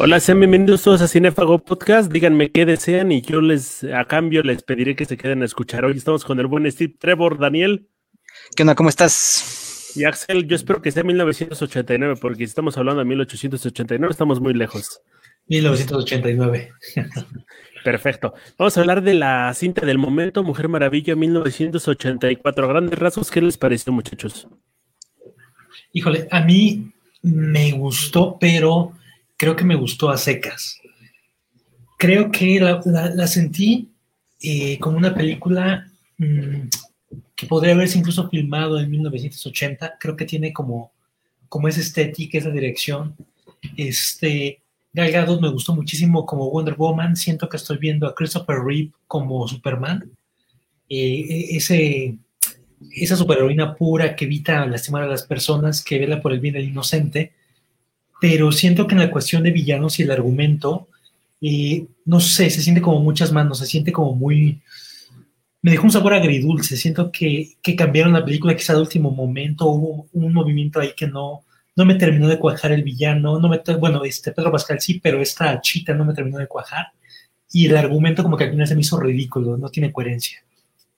Hola, sean bienvenidos todos a Cinefago Podcast. Díganme qué desean y yo les, a cambio, les pediré que se queden a escuchar. Hoy estamos con el buen Steve Trevor, Daniel. ¿Qué onda? ¿Cómo estás? Y Axel, yo espero que sea 1989, porque si estamos hablando de 1889, estamos muy lejos. 1989. Perfecto. Vamos a hablar de la cinta del momento, Mujer Maravilla 1984. Grandes rasgos, ¿qué les pareció, muchachos? Híjole, a mí me gustó, pero creo que me gustó a secas. Creo que la, sentí eh, como una película mm, que podría haberse incluso filmado en 1980. Creo que tiene como, como esa estética, esa dirección. Este, Gal me gustó muchísimo como Wonder Woman. Siento que estoy viendo a Christopher Reeve como Superman. Eh, e, ese, esa superheroína pura que evita lastimar a las personas, que vela por el bien del inocente pero siento que en la cuestión de villanos y el argumento, no sé, se siente como muchas manos, se siente como muy... Me dejó un sabor agridulce, siento que, que cambiaron la película quizá de último momento, hubo un movimiento ahí que no, no me terminó de cuajar el villano, no me, bueno, este Pedro Pascal sí, pero esta chita no me terminó de cuajar, y el argumento como que al final se me hizo ridículo, no tiene coherencia,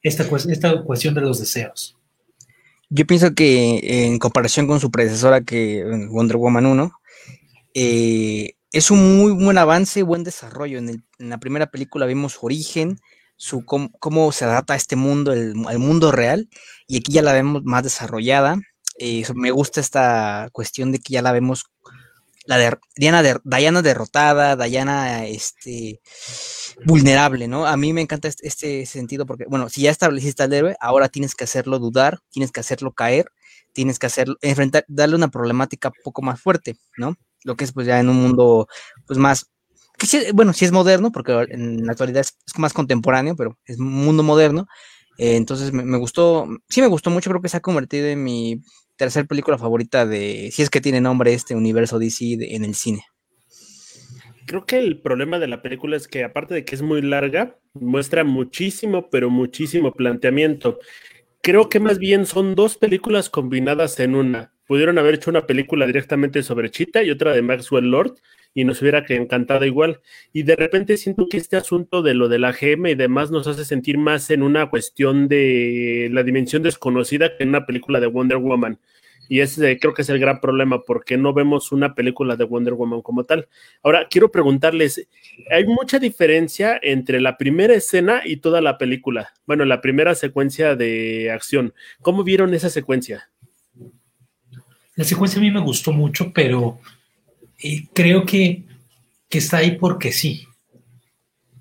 esta, esta cuestión de los deseos. Yo pienso que en comparación con su predecesora que Wonder Woman 1, eh, es un muy buen avance, buen desarrollo. En, la primera película vimos su origen, su cómo, se adapta a este mundo, al mundo real, y aquí ya la vemos más desarrollada. Eh, me gusta esta cuestión de que ya la vemos, la de Diana, Diana derrotada, Diana este, vulnerable, ¿no? A mí me encanta este, este, sentido porque, bueno, si ya estableciste al héroe, ahora tienes que hacerlo dudar, tienes que hacerlo caer, tienes que hacerlo, enfrentar, darle una problemática un poco más fuerte, ¿no? Lo que es pues ya en un mundo pues más, bueno, sí es moderno, porque en la actualidad es, más contemporáneo, pero es un mundo moderno. Eh, entonces me, gustó, sí me gustó mucho, creo que se ha convertido en mi tercer película favorita de, si es que tiene nombre este universo DC en el cine. Creo que el problema de la película es que aparte de que es muy larga, muestra muchísimo, pero muchísimo planteamiento. Creo que más bien son dos películas combinadas en una pudieron haber hecho una película directamente sobre Chita y otra de Maxwell Lord y nos hubiera encantado igual. Y de repente siento que este asunto de lo de la GM y demás nos hace sentir más en una cuestión de la dimensión desconocida que en una película de Wonder Woman. Y ese creo que es el gran problema, porque no vemos una película de Wonder Woman como tal. Ahora, quiero preguntarles, ¿hay mucha diferencia entre la primera escena y toda la película? Bueno, la primera secuencia de acción. ¿Cómo vieron esa secuencia? La secuencia a mí me gustó mucho, pero eh, creo que, está ahí porque sí.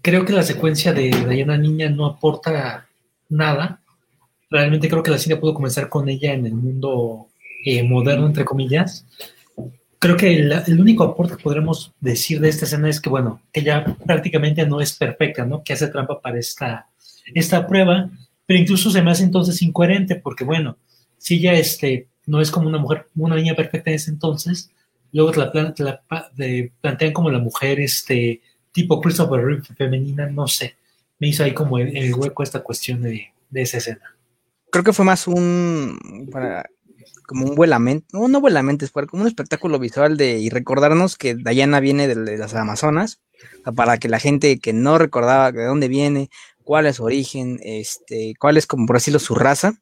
Creo que la secuencia de Diana Niña no aporta nada. Realmente creo que la cine pudo comenzar con ella en el mundo eh, moderno, entre comillas. Creo que el, único aporte que podremos decir de esta escena es que, bueno, ella prácticamente no es perfecta, ¿no? Que hace trampa para esta, esta prueba, pero incluso se me hace entonces incoherente porque, bueno, si ella este, no es como una mujer, una niña perfecta en ese entonces, luego te la, plantean como la mujer, este, tipo Christopher Reeve femenina, no sé, me hizo ahí como el, hueco esta cuestión de, esa escena. Creo que fue más un, como un vuelamente, no, no vuelamente, fue como un espectáculo visual de, y recordarnos que Diana viene de, las Amazonas, para que la gente que no recordaba de dónde viene, cuál es su origen, este, cuál es como por decirlo su raza,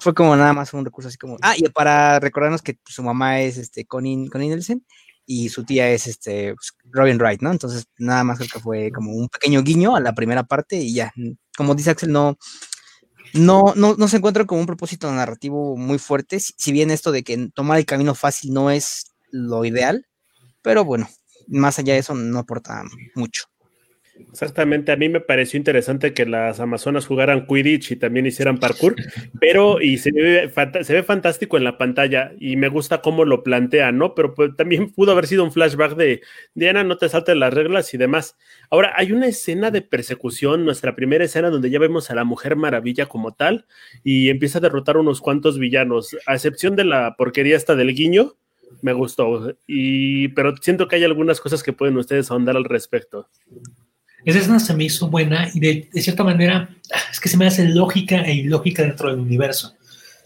fue como nada más un recurso así como, ah, y para recordarnos que su mamá es este Connie, Connie Nielsen y su tía es este pues, Robin Wright, ¿no? Entonces, nada más creo que fue como un pequeño guiño a la primera parte y ya, como dice Axel, no, no, no, no se encuentra como un propósito narrativo muy fuerte, si bien esto de que tomar el camino fácil no es lo ideal, pero bueno, más allá de eso no aporta mucho. Exactamente, a mí me pareció interesante que las Amazonas jugaran Quidditch y también hicieran parkour, pero y se ve, fantástico en la pantalla y me gusta cómo lo plantea, ¿no? Pero pues, también pudo haber sido un flashback de Diana, no te saltes las reglas y demás. Ahora, hay una escena de persecución, nuestra primera escena donde ya vemos a la Mujer Maravilla como tal y empieza a derrotar unos cuantos villanos, a excepción de la porquería esta del guiño, me gustó, y, pero siento que hay algunas cosas que pueden ustedes ahondar al respecto. Esa escena se me hizo buena y de, cierta manera es que se me hace lógica e ilógica dentro del universo.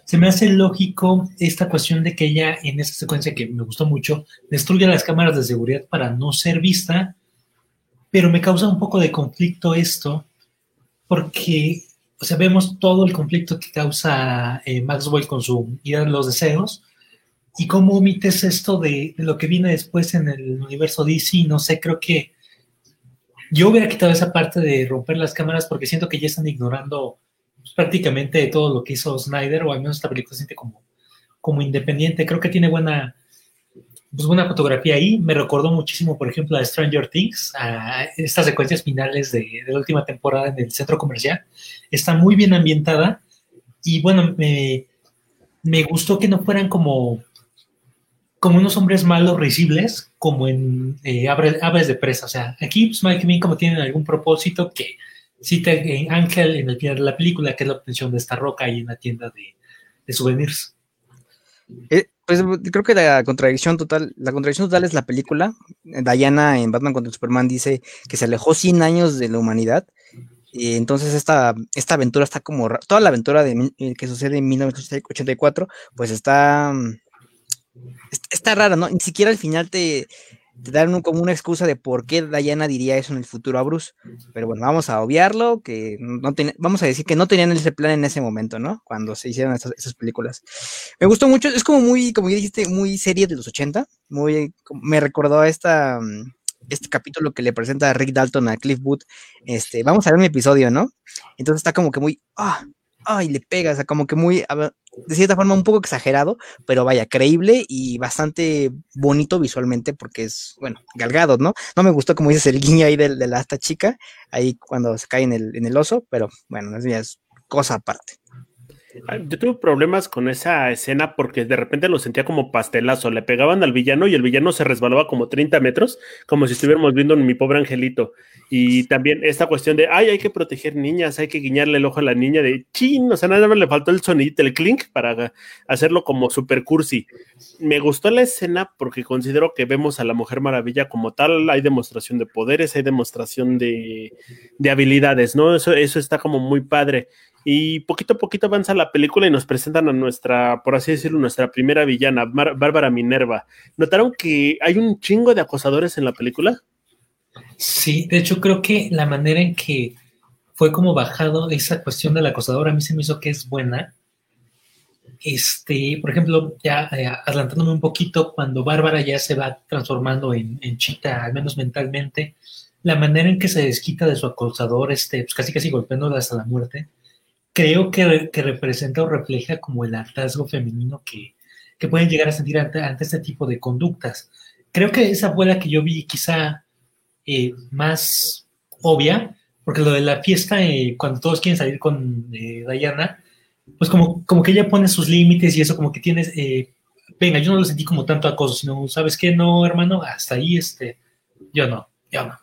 se me hace lógico esta cuestión de que ella en esa secuencia que me gustó mucho destruye las cámaras de seguridad para no ser vista, pero me causa un poco de conflicto esto porque, o sea, vemos todo el conflicto que causa eh, Maxwell con su ira de los deseos y cómo omites esto de, de, lo que viene después en el universo DC, no sé, creo que yo hubiera quitado esa parte de romper las cámaras porque siento que ya están ignorando pues, prácticamente todo lo que hizo Snyder, o al menos esta película se siente como, como independiente. Creo que tiene buena, pues, buena fotografía ahí. Me recordó muchísimo, por ejemplo, a Stranger Things, a estas secuencias finales de, de la última temporada en el centro comercial. Está muy bien ambientada y bueno, me, me gustó que no fueran como como unos hombres malos risibles, como en eh, Aves de Presa. O sea, aquí pues, Mike bien como tienen algún propósito que cita en Ángel en el final de la película, que es la obtención de esta roca ahí en la tienda de, souvenirs. Eh, pues creo que la contradicción total, la contradicción total es la película. Diana en Batman contra Superman dice que se alejó 100 años de la humanidad. Y entonces esta, esta aventura está como, toda la aventura de, que sucede en 1984, pues está está rara, ¿no? Ni siquiera al final te, te dan como una excusa de por qué Diana diría eso en el futuro a Bruce. Pero bueno, vamos a obviarlo, que no vamos a decir que no tenían ese plan en ese momento, ¿no? Cuando se hicieron esas, películas. Me gustó mucho, es como muy, como ya dijiste, muy serie de los 80, muy, me recordó a esta, este capítulo que le presenta a Rick Dalton a Cliff Booth. Este, vamos a ver mi episodio, ¿no? Entonces está como que muy, ah, ay, le pega, o sea, como que muy, de cierta forma, un poco exagerado, pero vaya, creíble y bastante bonito visualmente porque es, bueno, galgado, ¿no? No me gustó, como dices, el guiño ahí de, de la esta chica, ahí cuando se cae en el, en el oso, pero bueno, es, es cosa aparte. Ah, yo tuve problemas con esa escena porque de repente lo sentía como pastelazo. Le pegaban al villano y el villano se resbalaba como 30 metros, como si estuviéramos viendo mi pobre angelito. Y también esta cuestión de, ay, hay que proteger niñas, hay que guiñarle el ojo a la niña de chin, o sea, nada más le faltó el sonidito, el clink para hacerlo como super cursi. Me gustó la escena porque considero que vemos a la Mujer Maravilla como tal, hay demostración de poderes, hay demostración de, de habilidades, ¿no? Eso está como muy padre. Y poquito a poquito avanza la película y nos presentan a nuestra, por así decirlo, nuestra primera villana, Bárbara Minerva. ¿Notaron que hay un chingo de acosadores en la película? Sí, de hecho creo que la manera en que fue como bajado esa cuestión del acosador a mí se me hizo que es buena. Este, por ejemplo, ya eh, adelantándome un poquito, cuando Bárbara ya se va transformando en, en, chita, al menos mentalmente, la manera en que se desquita de su acosador, este, pues casi casi golpeándola hasta la muerte, creo que, que, representa o refleja como el hartazgo femenino que, que pueden llegar a sentir ante, este tipo de conductas. Creo que esa fue que yo vi quizá eh, más obvia, porque lo de la fiesta, eh, cuando todos quieren salir con eh, Diana, pues como, como que ella pone sus límites y eso como que tienes, eh, venga, yo no lo sentí como tanto acoso, sino, ¿sabes qué? No, hermano, hasta ahí, este, yo no, yo no.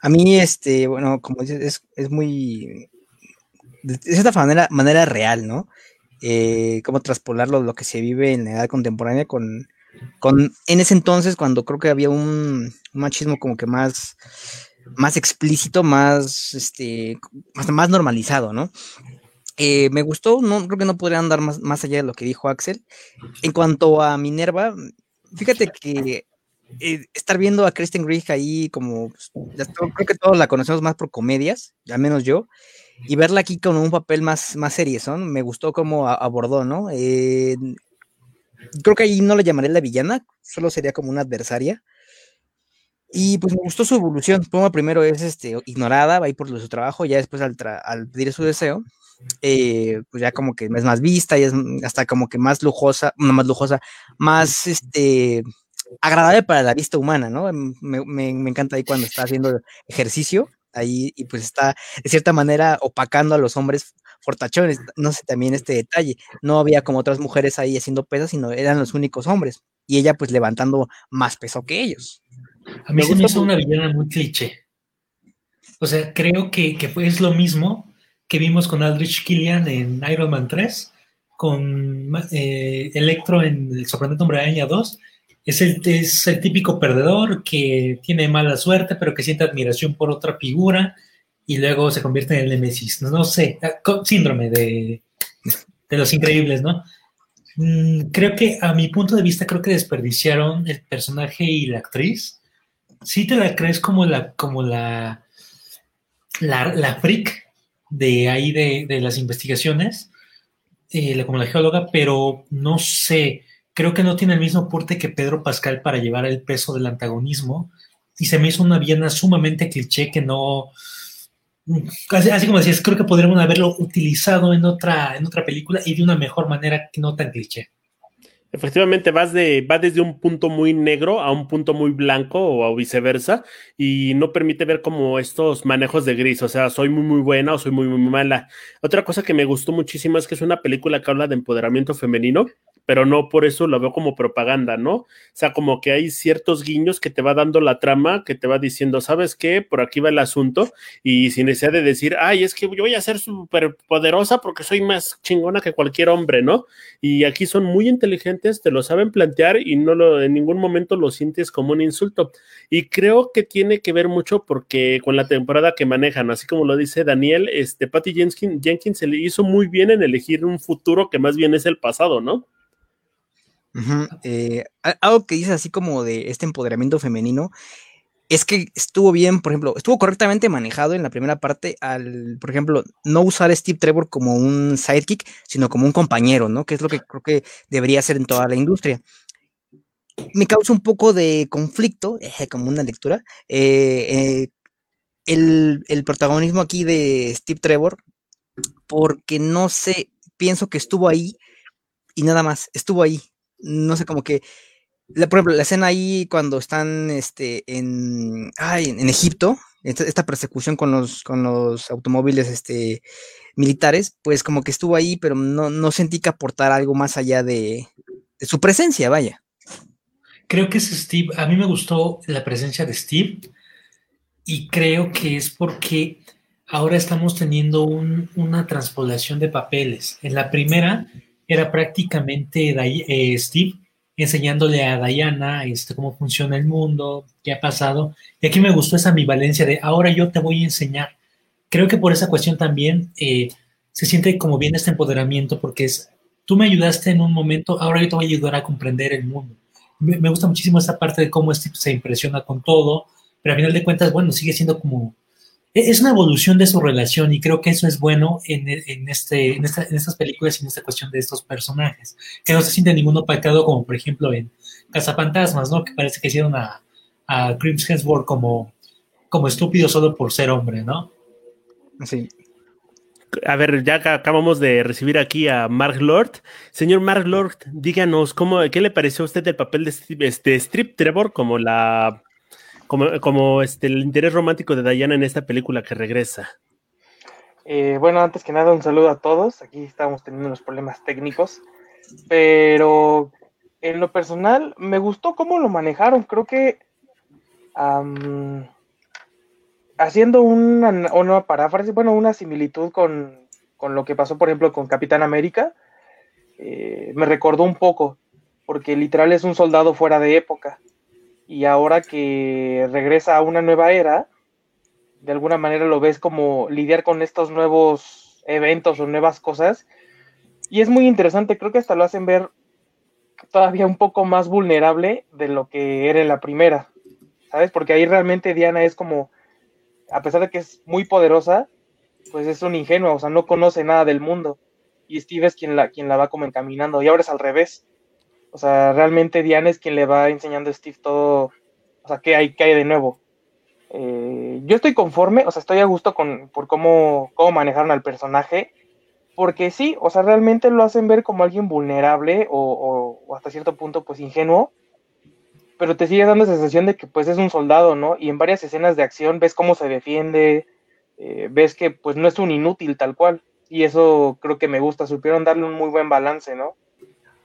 A mí, este, bueno, como dices, es, es muy, de cierta manera, manera real, ¿no? Eh, cómo traspolarlo lo que se vive en la edad contemporánea con, con en ese entonces cuando creo que había un, machismo como que más, más explícito, más, este, más, más normalizado, ¿no? Eh, me gustó, no creo que no podría andar más, más allá de lo que dijo Axel. En cuanto a Minerva, fíjate que eh, estar viendo a Kristen Grieg ahí como, pues, creo que todos la conocemos más por comedias, al menos yo, y verla aquí con un papel más, más serio, ¿no? Me gustó cómo abordó, ¿no? Eh, creo que ahí no la llamaré la villana, solo sería como una adversaria. Y pues me gustó su evolución. Como primero es este, ignorada, va ahí por su trabajo, ya después al, al pedir su deseo, eh, pues ya como que es más vista y es hasta como que más lujosa, no más lujosa, más este agradable para la vista humana, ¿no? Me, me, me encanta ahí cuando está haciendo ejercicio ahí y pues está de cierta manera opacando a los hombres fortachones. No sé también este detalle. No había como otras mujeres ahí haciendo pesas, sino eran los únicos hombres. Y ella pues levantando más peso que ellos. A mí me se me hizo una villana muy cliché. O sea, creo que, que es lo mismo que vimos con Aldrich Killian en Iron Man 3, con eh, Electro en El sorprendente hombre araña 2 es el, es el típico perdedor que tiene mala suerte, pero que siente admiración por otra figura y luego se convierte en el Nemesis. No, sé, ah, síndrome de, de los increíbles, ¿no? Mm, creo que a mi punto de vista, creo que desperdiciaron el personaje y la actriz. Sí te la crees como la, como la, la, la freak de ahí de, de las investigaciones, eh, como la geóloga, pero no sé, creo que no tiene el mismo porte que Pedro Pascal para llevar el peso del antagonismo. Y se me hizo una Viena sumamente cliché que no, Así, como decías, creo que podríamos haberlo utilizado en otra, en otra película y de una mejor manera que no tan cliché. Efectivamente, vas de, va desde un punto muy negro a un punto muy blanco o viceversa, y no permite ver como estos manejos de gris, o sea, soy muy muy buena o soy muy muy mala. Otra cosa que me gustó muchísimo es que es una película que habla de empoderamiento femenino, pero no por eso lo veo como propaganda, ¿no? O sea, como que hay ciertos guiños que te va dando la trama, que te va diciendo, ¿sabes qué? Por aquí va el asunto, y sin necesidad de decir, ay, es que yo voy a ser súper poderosa porque soy más chingona que cualquier hombre, ¿no? Y aquí son muy inteligentes, te lo saben plantear y no lo, en ningún momento lo sientes como un insulto. Y creo que tiene que ver mucho porque con la temporada que manejan, así como lo dice Daniel, este Patty Jenkins, Jenkins se le hizo muy bien en elegir un futuro que más bien es el pasado, ¿no? Eh, algo que dice así como de este empoderamiento femenino es que estuvo bien, por ejemplo, estuvo correctamente manejado en la primera parte al, por ejemplo, no usar a Steve Trevor como un sidekick, sino como un compañero, ¿no? Que es lo que creo que debería ser en toda la industria. Me causa un poco de conflicto, como una lectura, eh, eh, el, el protagonismo aquí de Steve Trevor, porque no sé, pienso que estuvo ahí y nada más, estuvo ahí, no sé, como que, la, por ejemplo, la escena ahí cuando están este, en, ay, en, Egipto, esta, persecución con los, con los automóviles este, militares, pues como que estuvo ahí, pero no, no sentí que aportara algo más allá de, su presencia, vaya. Creo que es Steve, a mí me gustó la presencia de Steve y creo que es porque ahora estamos teniendo un, una transpolación de papeles. En la primera era prácticamente eh, Steve enseñándole a Diana este, cómo funciona el mundo, qué ha pasado. Y aquí me gustó esa ambivalencia de ahora yo te voy a enseñar. Creo que por esa cuestión también eh, se siente como bien este empoderamiento porque es, tú me ayudaste en un momento, ahora yo te voy a ayudar a comprender el mundo. Me, me gusta muchísimo esta parte de cómo Steve se impresiona con todo, pero a final de cuentas, bueno, sigue siendo como es una evolución de su relación y creo que eso es bueno en, este, en, estas películas y en esta cuestión de estos personajes, que no se siente ninguno opacado como por ejemplo en Cazafantasmas, ¿no? Que parece que hicieron a, a Crims como, como estúpido solo por ser hombre, ¿no? Sí. A ver, ya acabamos de recibir aquí a Mark Lord. Señor Mark Lord, díganos, ¿cómo, ¿qué le pareció a usted el papel de, este, Strip Trevor como la como, este, el interés romántico de Diana en esta película que regresa. Eh, bueno, antes que nada, un saludo a todos. Aquí estamos teniendo unos problemas técnicos, pero en lo personal me gustó cómo lo manejaron. Creo que haciendo una, una, paráfrasis, bueno, una similitud con, lo que pasó, por ejemplo, con Capitán América, eh, me recordó un poco, porque literal es un soldado fuera de época y ahora que regresa a una nueva era, de alguna manera lo ves como lidiar con estos nuevos eventos o nuevas cosas. Y es muy interesante, creo que hasta lo hacen ver todavía un poco más vulnerable de lo que era en la primera, ¿sabes? Porque ahí realmente Diana es como, a pesar de que es muy poderosa, pues es un ingenuo, o sea, no conoce nada del mundo. Y Steve es quien la, quien la va como encaminando. Y ahora es al revés. O sea, realmente Diana es quien le va enseñando a Steve todo, o sea, qué hay, qué hay de nuevo. Eh, yo estoy conforme, o sea, estoy a gusto con, por cómo, cómo manejaron al personaje, porque sí, o sea, realmente lo hacen ver como alguien vulnerable o, hasta cierto punto, pues ingenuo, pero te sigue dando esa sensación de que pues es un soldado, ¿no? Y en varias escenas de acción ves cómo se defiende, eh, ves que pues no es un inútil tal cual, y eso creo que me gusta, supieron darle un muy buen balance, ¿no?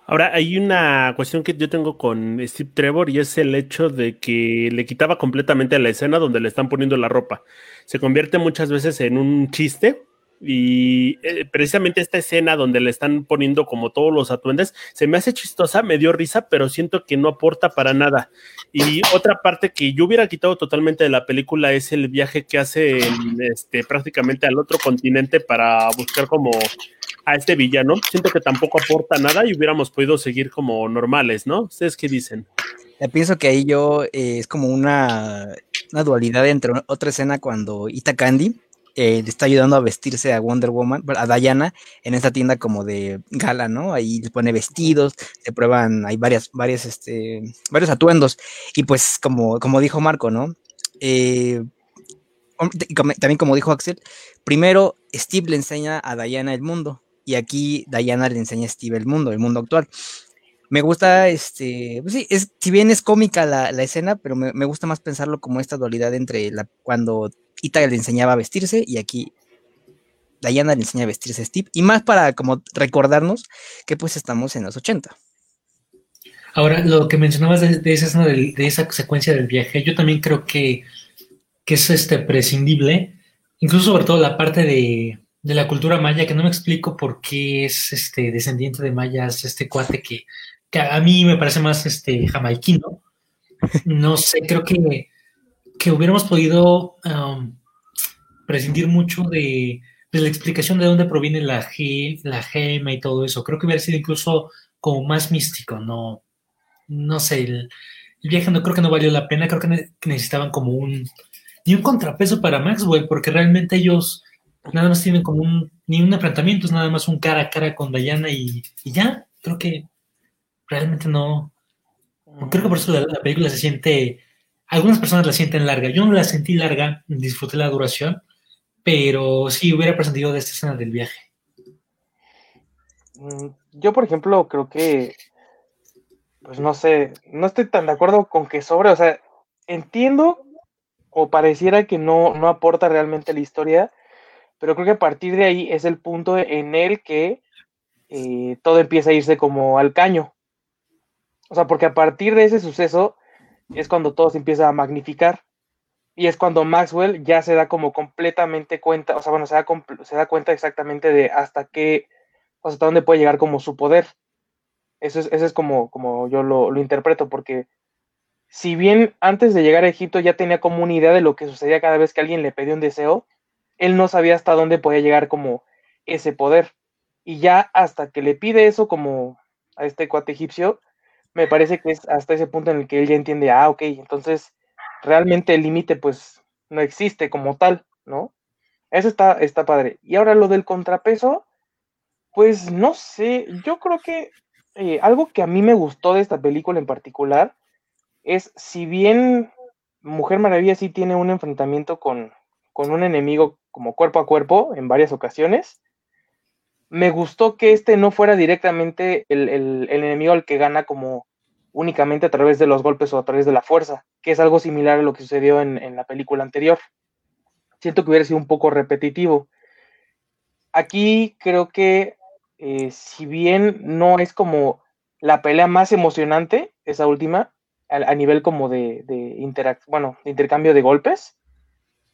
Ahora, hay una cuestión que yo tengo con Steve Trevor y es el hecho de que le quitaba completamente la escena donde le están poniendo la ropa. Se convierte muchas veces en un chiste y eh, precisamente esta escena donde le están poniendo como todos los atuendes se me hace chistosa, me dio risa, pero siento que no aporta para nada. Y otra parte que yo hubiera quitado totalmente de la película es el viaje que hace este, prácticamente al otro continente para buscar como a este villano, siento que tampoco aporta nada y hubiéramos podido seguir como normales, ¿no? ¿Ustedes qué dicen? pienso que ahí yo eh, es como una, una, dualidad entre otra escena cuando Ita Candy eh, le está ayudando a vestirse a Wonder Woman, a Diana, en esta tienda como de gala, ¿no? Ahí le pone vestidos, se prueban, hay varias, varias, este, varios atuendos. Y pues, como, como dijo Marco, ¿no? Eh, también como dijo Axel, primero Steve le enseña a Diana el mundo y aquí Diana le enseña a Steve el mundo, el mundo actual. Me gusta, este, pues sí, es, si bien es cómica la, escena, pero me, gusta más pensarlo como esta dualidad entre cuando Ita le enseñaba a vestirse y aquí Diana le enseña a vestirse a Steve. Y más para como recordarnos que pues estamos en los 80. Ahora, lo que mencionabas de, esa, de, esa secuencia del viaje, yo también creo que, es este, prescindible, incluso sobre todo la parte de, la cultura maya, que no me explico por qué es este descendiente de mayas, este cuate que, a mí me parece más este jamaiquino. No sé, creo que, que hubiéramos podido um, prescindir mucho de, la explicación de dónde proviene la, la gema y todo eso. Creo que hubiera sido incluso como más místico, no, no sé, el, viaje no creo que no valió la pena, creo que necesitaban como un, ni un contrapeso para Maxwell, porque realmente ellos nada más tienen como un, ni un enfrentamiento, es nada más un cara a cara con Diana y, ya, creo que realmente no, creo que por eso la, película se siente, algunas personas la sienten larga, yo no la sentí larga, disfruté la duración, pero sí hubiera presentido de esta escena del viaje. Mm, yo, por ejemplo, creo que pues no sé, no estoy tan de acuerdo con que sobre, o sea, entiendo o pareciera que no, no aporta realmente la historia, pero creo que a partir de ahí es el punto en el que eh, todo empieza a irse como al caño. O sea, porque a partir de ese suceso es cuando todo se empieza a magnificar. Y es cuando Maxwell ya se da como completamente cuenta, o sea, bueno, se da, se da cuenta exactamente de hasta qué, hasta dónde puede llegar como su poder. Eso es, es como, como yo lo, interpreto, porque si bien antes de llegar a Egipto ya tenía como una idea de lo que sucedía cada vez que alguien le pedía un deseo, él no sabía hasta dónde podía llegar como ese poder. Y ya hasta que le pide eso como a este cuate egipcio, me parece que es hasta ese punto en el que él ya entiende, ah, ok, entonces realmente el límite pues no existe como tal, ¿no? Eso está, está padre. Y ahora lo del contrapeso, pues no sé, yo creo que eh, algo que a mí me gustó de esta película en particular es, si bien Mujer Maravilla sí tiene un enfrentamiento con, un enemigo como cuerpo a cuerpo en varias ocasiones, me gustó que este no fuera directamente el, enemigo al que gana como únicamente a través de los golpes o a través de la fuerza, que es algo similar a lo que sucedió en, la película anterior. Siento que hubiera sido un poco repetitivo. Aquí creo que eh, si bien no es como la pelea más emocionante, esa última, a, nivel como de, bueno, intercambio de golpes,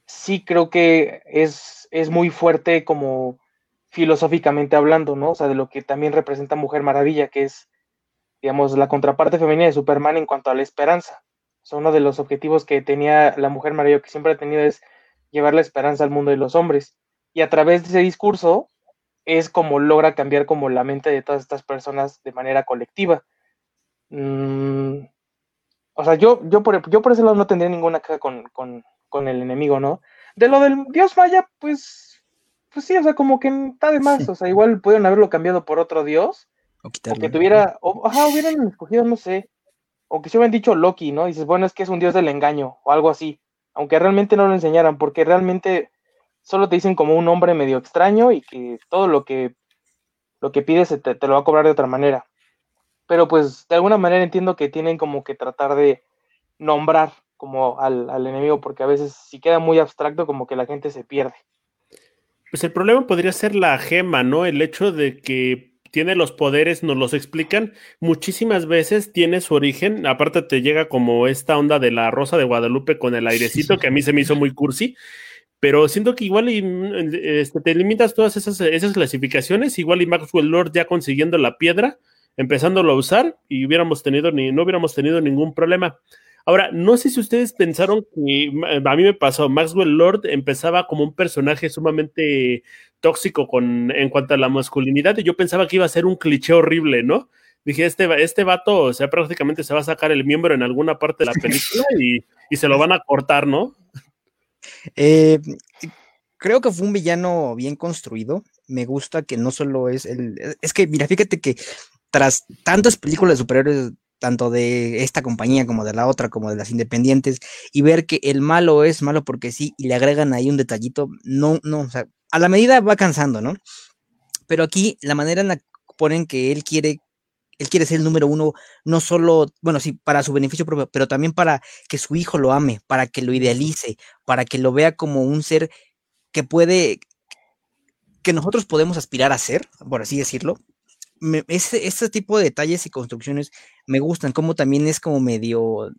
sí creo que es, es muy fuerte como filosóficamente hablando, ¿no? O sea, de lo que también representa Mujer Maravilla, que es, digamos, la contraparte femenina de Superman en cuanto a la esperanza. O uno de los objetivos que tenía la Mujer Maravilla, que siempre ha tenido, es llevar la esperanza al mundo de los hombres. Y a través de ese discurso, es como logra cambiar como la mente de todas estas personas de manera colectiva. Mm, o sea, yo, yo, por, yo por ese lado no tendría ninguna queja con, el enemigo, ¿no? De lo del dios maya, pues, pues sí, o sea, como que está de más, o sea, igual pudieron haberlo cambiado por otro dios, o, que tuviera, o, ajá, hubieran escogido, no sé, o que se hubieran dicho Loki, ¿no? dices, bueno, es que es un dios del engaño, o algo así, aunque realmente no lo enseñaran, porque realmente solo te dicen como un hombre medio extraño y que todo lo que, lo que pides te, te, lo va a cobrar de otra manera. Pero pues de alguna manera entiendo que tienen como que tratar de nombrar como al, al enemigo, porque a veces si queda muy abstracto como que la gente se pierde. Pues el problema podría ser la gema, ¿no? El hecho de que tiene los poderes, nos los explican, muchísimas veces tiene su origen, aparte te llega como esta onda de la rosa de Guadalupe con el airecito, que a mí se me hizo muy cursi, pero siento que igual este, te limitas todas esas, esas clasificaciones, igual y Maxwell Lord ya consiguiendo la piedra, empezándolo a usar y hubiéramos tenido ni, no hubiéramos tenido ningún problema. Ahora, no sé si ustedes pensaron que a mí me pasó, Maxwell Lord empezaba como un personaje sumamente tóxico con, en cuanto a la masculinidad y yo pensaba que iba a ser un cliché horrible, ¿no? Dije, este, este vato, o sea, prácticamente se va a sacar el miembro en alguna parte de la película y, y se lo van a cortar, ¿no? Eh, creo que fue un villano bien construido. Me gusta que no solo es el. Es que, mira, fíjate que tras tantas películas de superhéroes, tanto de esta compañía como de la otra, como de las independientes, y ver que el malo es malo porque sí, y le agregan ahí un detallito, no, no, o sea, a la medida va cansando, ¿no? Pero aquí la manera en la que ponen que él quiere él quiere ser el número uno, no solo, bueno, sí, para su beneficio propio, pero también para que su hijo lo ame, para que lo idealice, para que lo vea como un ser que puede, que nosotros podemos aspirar a ser, por así decirlo. Este tipo de detalles y construcciones me gustan, como también es como medio,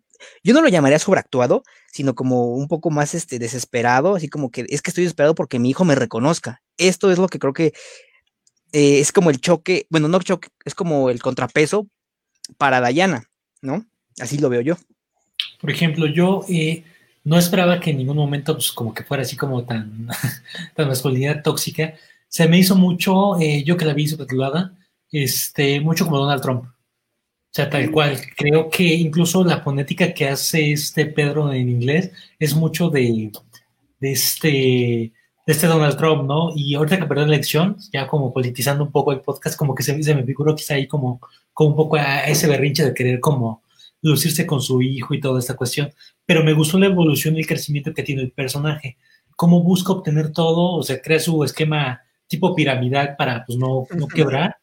yo no lo llamaría sobreactuado, sino como un poco más este, desesperado, así como que es que estoy desesperado porque mi hijo me reconozca. Esto es lo que creo que eh, es como el choque, bueno, no choque, es como el contrapeso para Dayana, ¿no? Así lo veo yo. Por ejemplo, yo eh, no esperaba que en ningún momento, pues, como que fuera así como tan, tan masculinidad tóxica. Se me hizo mucho, eh, yo que la vi subtitulada, este, mucho como Donald Trump. O sea, tal cual. Creo que incluso la fonética que hace este Pedro en inglés es mucho de, de este de este Donald Trump, ¿no? Y ahorita que perdió la elección, ya como politizando un poco el podcast, como que se, me figuró quizá ahí como, como un poco a ese berrinche de querer como lucirse con su hijo y toda esta cuestión. Pero me gustó la evolución y el crecimiento que tiene el personaje. Cómo busca obtener todo, o sea, crea su esquema tipo piramidal para pues no, no quebrar,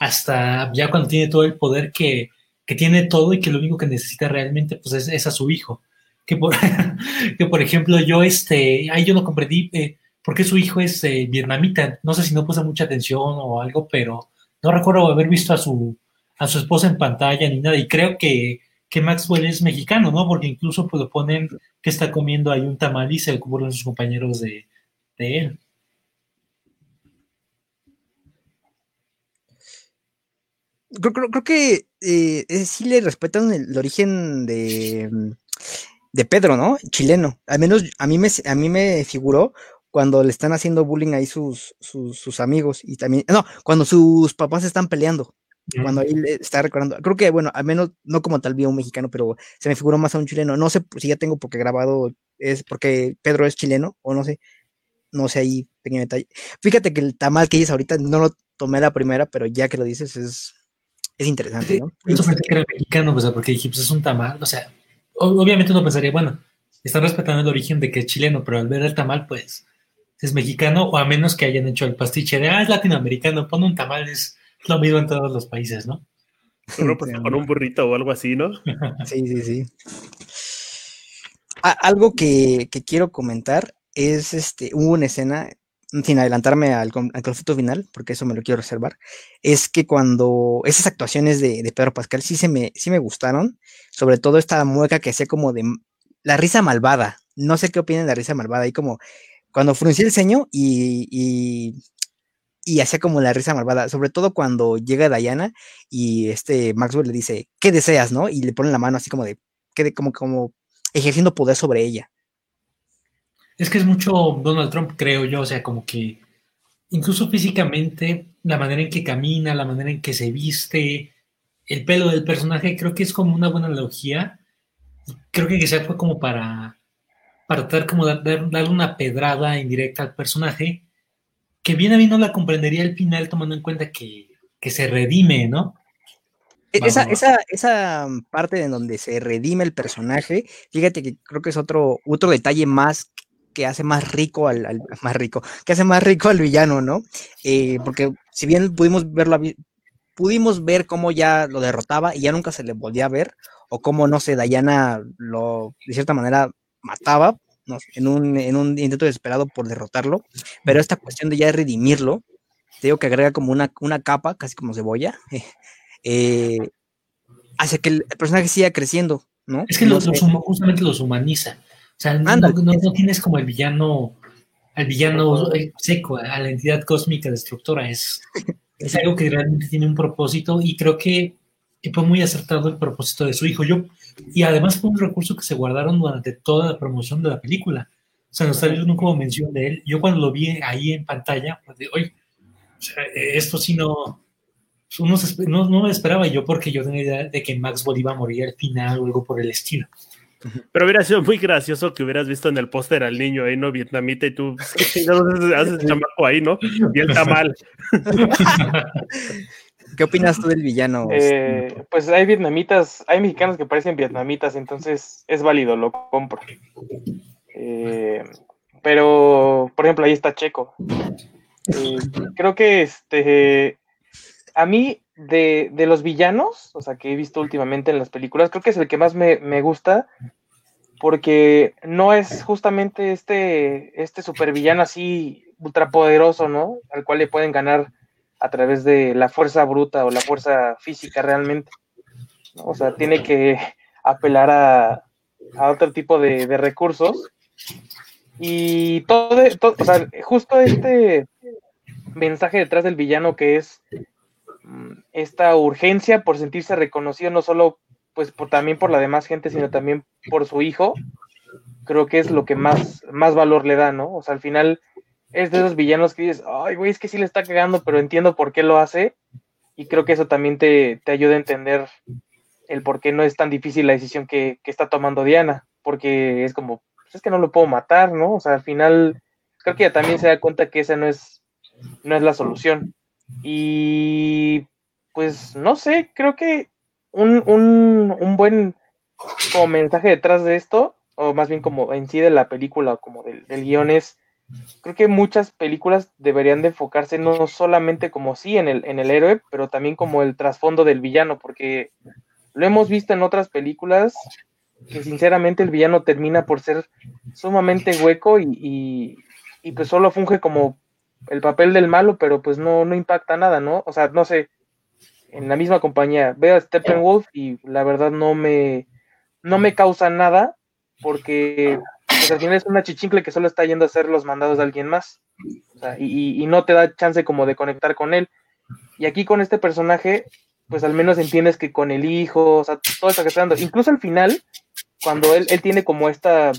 hasta ya cuando tiene todo el poder que, que tiene todo y que lo único que necesita realmente pues es, es a su hijo. Que por, que por ejemplo yo, este, ahí yo no comprendí, eh, porque su hijo es eh, vietnamita. No sé si no puse mucha atención o algo, pero no recuerdo haber visto a su, a su esposa en pantalla ni nada. Y creo que, que Maxwell es mexicano, ¿no? Porque incluso pues, lo ponen que está comiendo ahí un tamal y se a sus compañeros de, él. Creo, que eh, sí le respetan el, origen de, de Pedro, ¿no? Chileno. Al menos a mí me, a mí me figuró cuando le están haciendo bullying ahí sus, sus, amigos y también, no, cuando sus papás están peleando, cuando él está recordando, creo que, bueno, al menos no como tal vía un mexicano, pero se me figuró más a un chileno, no sé si ya tengo porque grabado, es porque Pedro es chileno, o no sé, no sé ahí, pequeño detalle. Fíjate que el tamal que dices ahorita no lo tomé la primera, pero ya que lo dices es, es interesante, ¿no? Eso pensé que era mexicano, pues, porque dije, pues es un tamal, o sea, obviamente uno pensaría, bueno, están respetando el origen de que es chileno, pero al ver el tamal, pues es mexicano, o a menos que hayan hecho el pastiche de, ah, es latinoamericano, pon un tamal, es lo mismo en todos los países, ¿no? Pues, con un burrito o algo así, ¿no? Sí, sí, sí. algo que, quiero comentar es, este, hubo una escena, sin adelantarme al, conflicto final, porque eso me lo quiero reservar, es que cuando esas actuaciones de, de, Pedro Pascal sí, se me, sí me gustaron, sobre todo esta mueca que hacía como de la risa malvada, no sé qué opinan de la risa malvada, ahí como cuando fruncía el ceño y, y, hacía como la risa malvada, sobre todo cuando llega Diana y este Maxwell le dice, ¿qué deseas, no? Y le pone la mano así como de, como, como ejerciendo poder sobre ella. Es que es mucho Donald Trump, creo yo, o sea, como que incluso físicamente, la manera en que camina, la manera en que se viste, el pelo del personaje, creo que es como una buena analogía. Creo que quizás fue como para para tratar como de, darle una pedrada indirecta al personaje, que bien a mí no la comprendería al final tomando en cuenta que, se redime, ¿no? E, esa, esa, parte en donde se redime el personaje, fíjate que creo que es otro, otro detalle más que hace más rico al, más rico, que hace más rico al villano, ¿no? Eh, porque si bien pudimos verlo, pudimos ver cómo ya lo derrotaba y ya nunca se le volvía a ver, o cómo, no sé, Dayana lo, de cierta manera, mataba en, un, en, un, intento desesperado por derrotarlo, pero esta cuestión de ya redimirlo, te digo que agrega como una, una capa, casi como cebolla, eh, hace que el, personaje siga creciendo, ¿no? Es que los, justamente los humaniza. O sea, no, no, tienes como el villano, al villano seco, a la entidad cósmica destructora. Es, es algo que realmente tiene un propósito y creo que fue muy acertado el propósito de su hijo. Yo y además fue un recurso que se guardaron durante toda la promoción de la película. O sea, nos salieron como mención de él. Yo cuando lo vi ahí en pantalla, pues de, oye, o sea, esto sí no, no, no me esperaba yo porque yo tenía idea de que Maxwell iba a morir al final o algo por el estilo. Pero hubiera sido muy gracioso que hubieras visto en el póster al niño ahí, ¿no? Vietnamita y tú, ¿qué haces chamaco ahí, no? Y él está mal. ¿Qué opinas tú del villano? Eh, pues hay vietnamitas, hay mexicanos que parecen vietnamitas, entonces es válido, lo compro. Eh, pero, por ejemplo, ahí está Checo. Eh, creo que este, a mí de, los villanos, o sea, que he visto últimamente en las películas, creo que es el que más me, gusta, porque no es justamente este, este supervillano así ultrapoderoso, ¿no? Al cual le pueden ganar a través de la fuerza bruta o la fuerza física realmente. O sea, tiene que apelar a, otro tipo de, recursos. Y todo, todo, o sea, justo este mensaje detrás del villano que es esta urgencia por sentirse reconocido no solo pues por, también por la demás gente, sino también por su hijo, creo que es lo que más, más valor le da, ¿no? O sea, al final es de esos villanos que dices, ay, güey, es que sí le está cagando, pero entiendo por qué lo hace. Y creo que eso también te, ayuda a entender el por qué no es tan difícil la decisión que, está tomando Diana. Porque es como, pues es que no lo puedo matar, ¿no? O sea, al final, creo que ella también se da cuenta que esa no es, no es la solución. Y pues no sé, creo que un, buen como mensaje detrás de esto, o más bien como en sí de la película, como del, del guion, es creo que muchas películas deberían de enfocarse no solamente como sí en el, en el héroe, pero también como el trasfondo del villano, porque lo hemos visto en otras películas que sinceramente el villano termina por ser sumamente hueco y, y, pues solo funge como el papel del malo, pero pues no, no impacta nada, ¿no? O sea, no sé, en la misma compañía veo a Steppenwolf y la verdad no me, no me causa nada porque pues al final es una chichincle que solo está yendo a hacer los mandados de alguien más. y, no te da chance como de conectar con él. Y aquí con este personaje, pues al menos entiendes que con el hijo, o sea, todo está que está dando. Incluso al final, cuando él, tiene como esta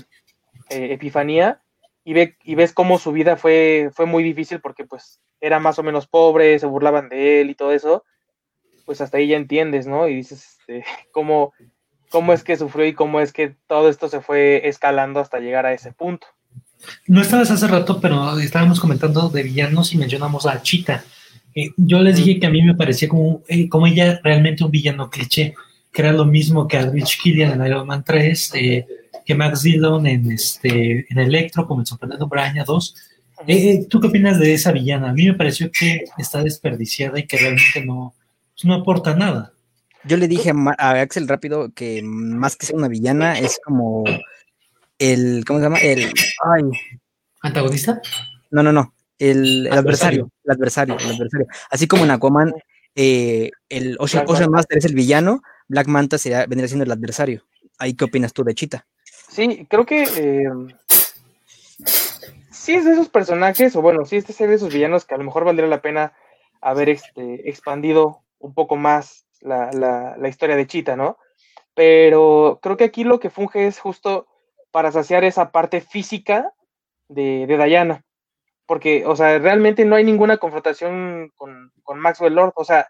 eh, epifanía y, ve, y ves cómo su vida fue, fue muy difícil porque pues era más o menos pobre, se burlaban de él y todo eso, pues hasta ahí ya entiendes, ¿no? Y dices, este, cómo cómo es que sufrió y cómo es que todo esto se fue escalando hasta llegar a ese punto. No estabas hace rato, pero estábamos comentando de villanos y mencionamos a Chita. Eh, yo les dije que a mí me parecía como, eh, como ella realmente un villano cliché, que era lo mismo que Rich Killian en Iron Man 3, eh, que Max Dillon en, este, en Electro, como el sorprendente Braña 2. ¿Tú qué opinas de esa villana? A mí me pareció que está desperdiciada y que realmente no, pues, no aporta nada. Yo le dije a, Axel rápido que más que ser una villana es como el, ¿cómo se llama? El, ¿Antagonista? No, no, no. El, adversario. El adversario, el adversario. Así como en Aquaman, eh, el Ocean, Master es el villano, Black Manta sería, vendría siendo el adversario. ¿Ahí qué opinas tú de Chita? Sí, creo que eh, sí es de esos personajes, o bueno, sí es de esos villanos que a lo mejor valdría la pena haber este, expandido un poco más la, historia de Chita, ¿no? Pero creo que aquí lo que funge es justo para saciar esa parte física de, de Diana. Porque, o sea, realmente no hay ninguna confrontación con, Maxwell Lord. O sea,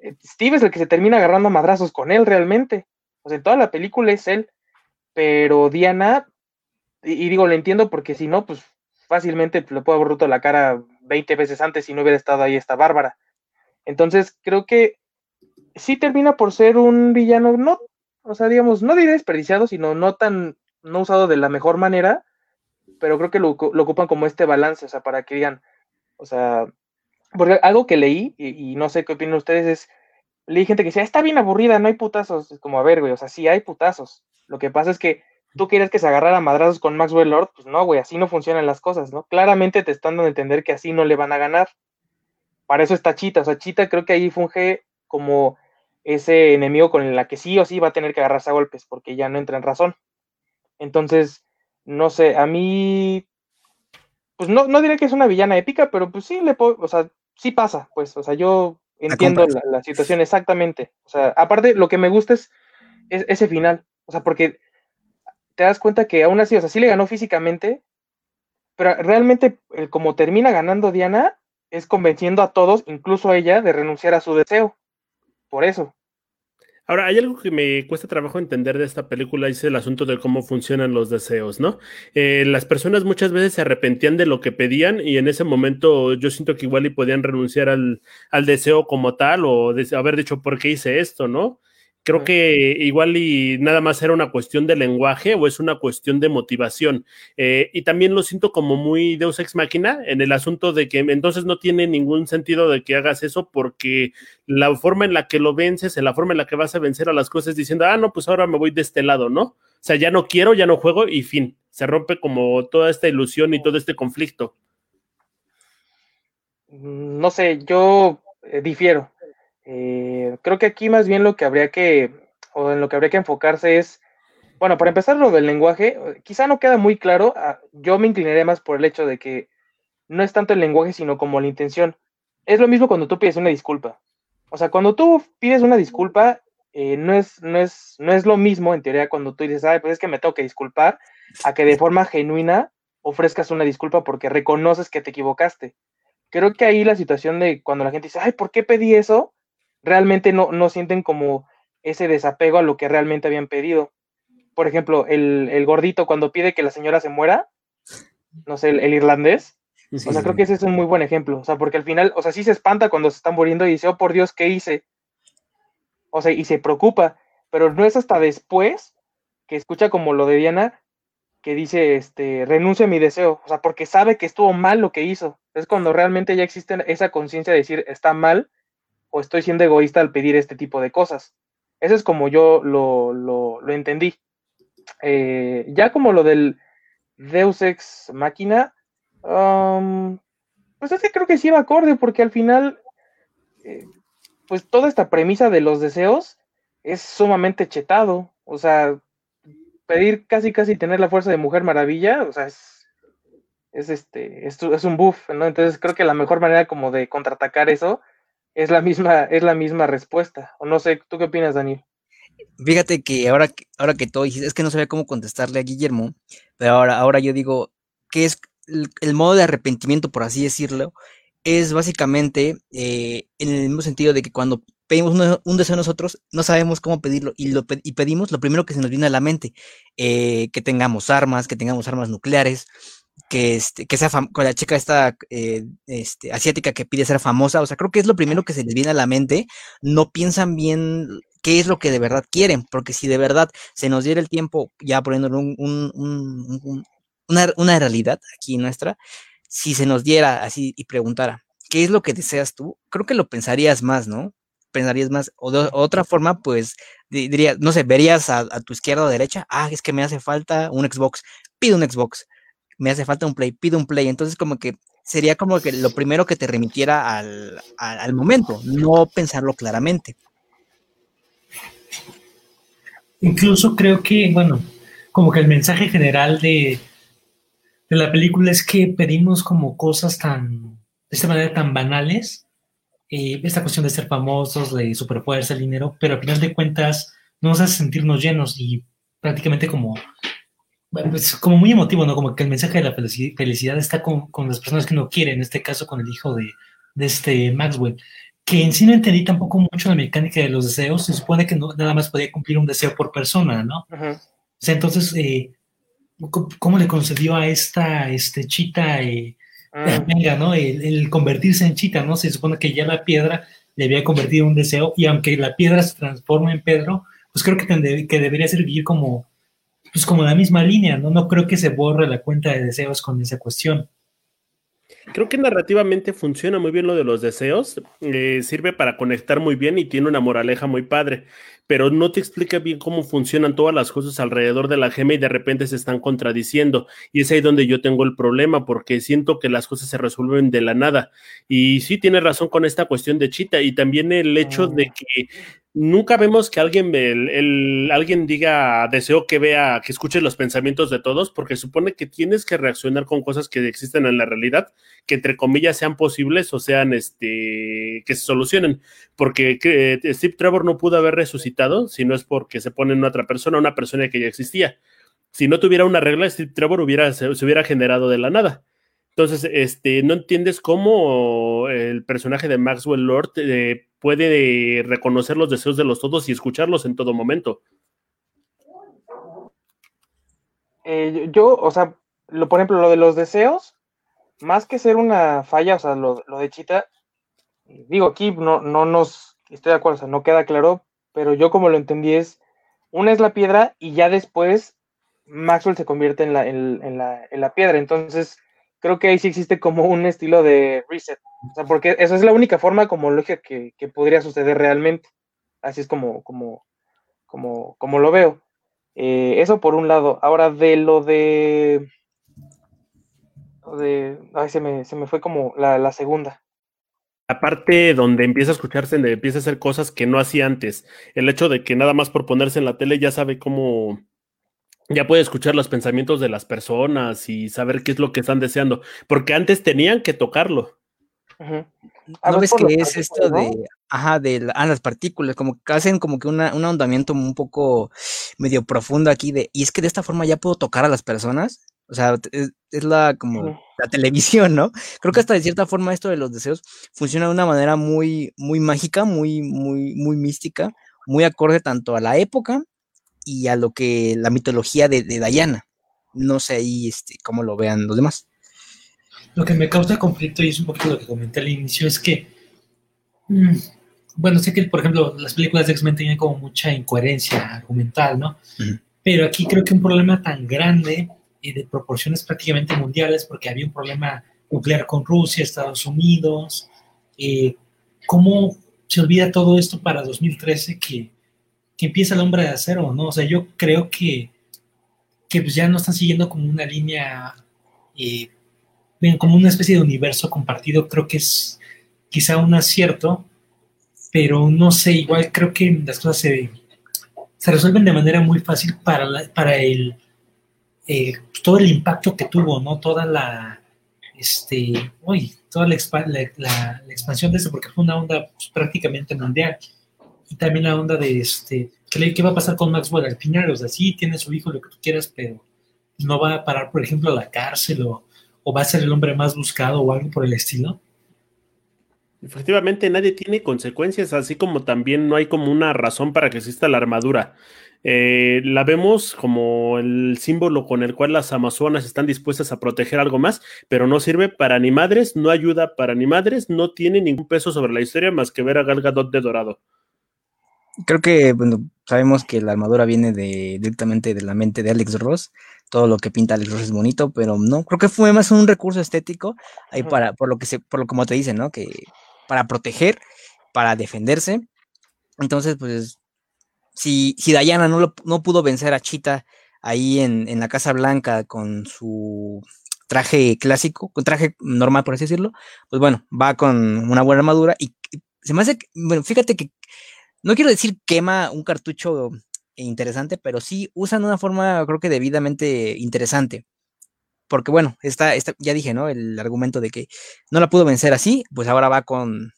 eh, Steve es el que se termina agarrando madrazos con él realmente. O sea, en toda la película es él. Pero Diana, y, digo, lo entiendo porque si no, pues fácilmente le puedo haber roto la cara 20 veces antes si no hubiera estado ahí esta Bárbara. Entonces, creo que sí termina por ser un villano, no, o sea, digamos, no diré desperdiciado, sino no tan, no usado de la mejor manera, pero creo que lo, ocupan como este balance, o sea, para que digan, o sea, porque algo que leí, y, no sé qué opinan ustedes, es, leí gente que decía, está bien aburrida, no hay putazos, es como, a ver, güey, o sea, sí hay putazos, lo que pasa es que tú quieres que se agarrara a madrazos con Maxwell Lord, pues no, güey, así no funcionan las cosas, ¿no? Claramente te están dando a entender que así no le van a ganar. Para eso está Chita, o sea, Chita creo que ahí funge como ese enemigo con el que sí o sí va a tener que agarrarse a golpes porque ya no entra en razón. Entonces, no sé, a mí, pues no, no diré que es una villana épica, pero pues sí le puedo, o sea, sí pasa, pues, o sea, yo entiendo la, situación exactamente. O sea, aparte, lo que me gusta es, ese final, o sea, porque te das cuenta que aún así, o sea, sí le ganó físicamente, pero realmente como termina ganando Diana, es convenciendo a todos, incluso a ella, de renunciar a su deseo. Por eso. Ahora, hay algo que me cuesta trabajo entender de esta película, es el asunto de cómo funcionan los deseos, ¿no? Eh, las personas muchas veces se arrepentían de lo que pedían y en ese momento yo siento que igual y podían renunciar al, al deseo como tal o haber dicho, ¿por qué hice esto, no? Creo que igual y nada más era una cuestión de lenguaje o es una cuestión de motivación. Eh, y también lo siento como muy Deus Ex Máquina en el asunto de que entonces no tiene ningún sentido de que hagas eso porque la forma en la que lo vences, en la forma en la que vas a vencer a las cosas diciendo, ah, no, pues ahora me voy de este lado, ¿no? O sea, ya no quiero, ya no juego y fin. Se rompe como toda esta ilusión y todo este conflicto. Mm, no sé, yo eh, difiero. Eh, creo que aquí más bien lo que habría que, o en lo que habría que enfocarse es, bueno, para empezar lo del lenguaje, quizá no queda muy claro, ah, yo me inclinaría más por el hecho de que no es tanto el lenguaje, sino como la intención. Es lo mismo cuando tú pides una disculpa. O sea, cuando tú pides una disculpa, eh, no, es, no, es, no es lo mismo, en teoría, cuando tú dices, ay, pues es que me tengo que disculpar, a que de forma genuina ofrezcas una disculpa porque reconoces que te equivocaste. Creo que ahí la situación de cuando la gente dice, ay, ¿por qué pedí eso? Realmente no, no sienten como ese desapego a lo que realmente habían pedido. Por ejemplo, el, gordito cuando pide que la señora se muera, no sé, el, irlandés, o sea, creo que ese es un muy buen ejemplo, o sea, porque al final, o sea, sí se espanta cuando se están muriendo y dice, oh, por Dios, ¿qué hice? O sea, y se preocupa, pero no es hasta después que escucha como lo de Diana, que dice, este, renuncia a mi deseo, o sea, porque sabe que estuvo mal lo que hizo. Es cuando realmente ya existe esa conciencia de decir, está mal, o estoy siendo egoísta al pedir este tipo de cosas. Eso es como yo lo, lo, entendí. Eh, ya como lo del Deus Ex Máquina, pues ese creo que sí va acorde, porque al final, eh, pues toda esta premisa de los deseos es sumamente chetado. O sea, pedir casi casi tener la fuerza de Mujer Maravilla, o sea, es, es este, es, es un buff, ¿no? Entonces creo que la mejor manera como de contraatacar eso es la misma, es la misma respuesta. O no sé, ¿tú qué opinas, Daniel? Fíjate que ahora, ahora que todo es que no sabía cómo contestarle a Guillermo, pero ahora, ahora yo digo que es el, modo de arrepentimiento, por así decirlo, es básicamente eh, en el mismo sentido de que cuando pedimos un, deseo a nosotros, no sabemos cómo pedirlo y, lo, y pedimos lo primero que se nos viene a la mente, eh, que tengamos armas, que tengamos armas nucleares, que, este, que sea con la chica esta eh, este, asiática que pide ser famosa, o sea, creo que es lo primero que se les viene a la mente, no piensan bien qué es lo que de verdad quieren, porque si de verdad se nos diera el tiempo, ya poniéndolo un, una, una realidad aquí nuestra, si se nos diera así y preguntara, ¿qué es lo que deseas tú? Creo que lo pensarías más, ¿no? pensarías más, o de otra forma, pues diría, no sé, verías a, a, tu izquierda o derecha, ah, es que me hace falta un Xbox, pide un Xbox, me hace falta un play, pido un play. Entonces, como que sería como que lo primero que te remitiera al, momento, no pensarlo claramente. Incluso creo que, bueno, como que el mensaje general de, de la película es que pedimos como cosas tan, de esta manera tan banales, eh, esta cuestión de ser famosos, de superfuerza, el dinero, pero al final de cuentas no nos hace sentirnos llenos y prácticamente como bueno, pues como muy emotivo, ¿no? Como que el mensaje de la felicidad está con, las personas que no quieren, en este caso con el hijo de, este Maxwell, que en sí no entendí tampoco mucho la mecánica de los deseos, se supone que no, nada más podía cumplir un deseo por persona, ¿no? O sea, entonces, eh, ¿cómo le concedió a esta este, chita, eh, ah. venga, ¿no? El, convertirse en chita, ¿no? Se supone que ya la piedra le había convertido en un deseo, y aunque la piedra se transforma en Pedro, pues creo que, que debería servir como pues como la misma línea, ¿no? No creo que se borre la cuenta de deseos con esa cuestión. Creo que narrativamente funciona muy bien lo de los deseos, eh, sirve para conectar muy bien y tiene una moraleja muy padre, pero no te explica bien cómo funcionan todas las cosas alrededor de la gema y de repente se están contradiciendo. Y es ahí donde yo tengo el problema, porque siento que las cosas se resuelven de la nada. Y sí tiene razón con esta cuestión de Chita y también el hecho de mm. que nunca vemos que alguien, el, alguien diga, deseo que vea, que escuche los pensamientos de todos, porque supone que tienes que reaccionar con cosas que existen en la realidad, que entre comillas sean posibles o sean, este, que se solucionen, porque eh, Steve Trevor no pudo haber resucitado si no es porque se pone en otra persona, una persona que ya existía. Si no tuviera una regla, Steve Trevor hubiera, se, hubiera generado de la nada. Entonces, este, no entiendes cómo el personaje de Maxwell Lord eh, puede reconocer los deseos de los todos y escucharlos en todo momento. Eh, yo, o sea, lo, por ejemplo, lo de los deseos, más que ser una falla, o sea, lo, de Chita, digo, aquí no, no nos, estoy de acuerdo, o sea, no queda claro, pero yo como lo entendí es, una es la piedra y ya después Maxwell se convierte en la, en, la, en la piedra, entonces creo que ahí sí existe como un estilo de reset, o sea, porque esa es la única forma como lógica que, que podría suceder realmente, así es como, como, como, como lo veo. Eh, eso por un lado. Ahora, de lo de. de ay, se me, se me fue como la, segunda. La parte donde empieza a escucharse, donde empieza a hacer cosas que no hacía antes. El hecho de que nada más por ponerse en la tele ya sabe cómo. Ya puede escuchar los pensamientos de las personas y saber qué es lo que están deseando. Porque antes tenían que tocarlo. ¿No ves que es esto de, ajá, de ah, las partículas, como que hacen como que una, un ahondamiento un poco medio profundo aquí de, y es que de esta forma ya puedo tocar a las personas? O sea, es, la como la televisión, ¿no? Creo que hasta de cierta forma esto de los deseos funciona de una manera muy, muy mágica, muy, muy, muy mística, muy acorde tanto a la época y a lo que la mitología de, de Diana. No sé ahí este, cómo lo vean los demás. Lo que me causa conflicto, y es un poquito lo que comenté al inicio, es que, mm, bueno, sé que, por ejemplo, las películas de X-Men tienen como mucha incoherencia argumental, ¿no? Pero aquí creo que un problema tan grande y de proporciones prácticamente mundiales, porque había un problema nuclear con Rusia, Estados Unidos, eh, ¿cómo se olvida todo esto para 2013 que, que empieza el hombre de acero, ¿no? O sea, yo creo que, que pues ya no están siguiendo como una línea eh, como una especie de universo compartido, creo que es quizá un acierto, pero no sé, igual creo que las cosas se, se resuelven de manera muy fácil para, para el, todo el impacto que tuvo, ¿no? Toda la, este, uy, toda la, la, expansión de eso, porque fue una onda pues, prácticamente mundial. Y también la onda de, este, ¿qué, ¿qué va a pasar con Maxwell al final? O sea, sí, tiene su hijo, lo que tú quieras, pero no va a parar, por ejemplo, a la cárcel o va a ser el hombre más buscado o algo por el estilo? Efectivamente, nadie tiene consecuencias, así como también no hay como una razón para que exista la armadura. Eh, la vemos como el símbolo con el cual las amazonas están dispuestas a proteger algo más, pero no sirve para ni madres, no ayuda para ni madres, no tiene ningún peso sobre la historia más que ver a Gal Gadot de dorado. Creo que, bueno, sabemos que la armadura viene de, directamente de la mente de Alex Ross, todo lo que pinta Alex Ross es bonito, pero no, creo que fue más un recurso estético ahí para, por lo que se, por lo como te dicen, ¿no? Que para proteger, para defenderse. Entonces, pues, si, si Diana no, no pudo vencer a Chita ahí en, en la Casa Blanca con su traje clásico, con traje normal, por así decirlo, pues bueno, va con una buena armadura y se me hace, bueno, fíjate que no quiero decir quema un cartucho interesante, pero sí usan una forma, creo que debidamente interesante. Porque bueno, está, ya dije, ¿no? El argumento de que no la pudo vencer así, pues ahora va con,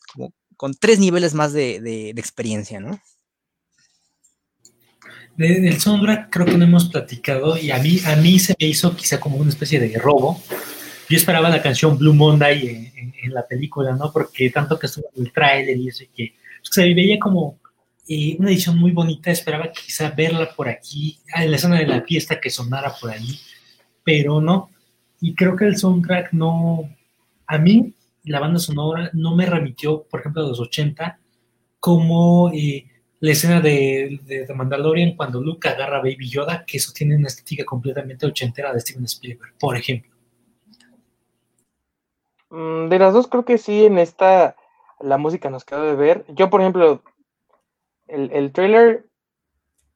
con tres niveles más de, experiencia, ¿no? del sombra creo que no hemos platicado y a mí, a mí se me hizo quizá como una especie de robo. Yo esperaba la canción Blue Monday en, la película, ¿no? Porque tanto que estuvo en el tráiler y eso, que se veía como una edición muy bonita, esperaba quizá verla por aquí, en la zona de la fiesta que sonara por ahí, pero no. Y creo que el soundtrack no, a mí, la banda sonora no me remitió, por ejemplo, a los 80, como eh, la escena de, de, Mandalorian cuando Luke agarra a Baby Yoda, que eso tiene una estética completamente ochentera de Steven Spielberg, por ejemplo. Mm, de las dos creo que sí, en esta la música nos quedó de ver. Yo, por ejemplo, el, el trailer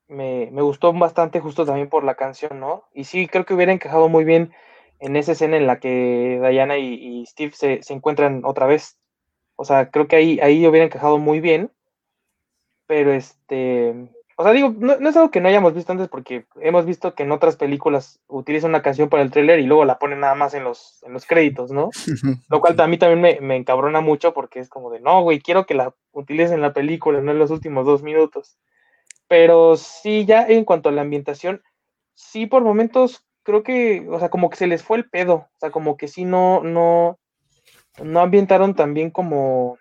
me, gustó bastante justo también por la canción, ¿no? Y sí, creo que hubiera encajado muy bien en esa escena en la que Diana y, Steve se, encuentran otra vez. O sea, creo que ahí, ahí hubiera encajado muy bien. Pero este. O sea, digo, no, es algo que no hayamos visto antes porque hemos visto que en otras películas utilizan una canción para el trailer y luego la ponen nada más en los, en los créditos, ¿no? Lo cual a mí también me, me encabrona mucho porque es como de, no, güey, quiero que la utilicen en la película, no en los últimos dos minutos. Pero sí, ya en cuanto a la ambientación, sí por momentos creo que, o sea, como que se les fue el pedo, o sea, como que sí no, no, no ambientaron tan bien como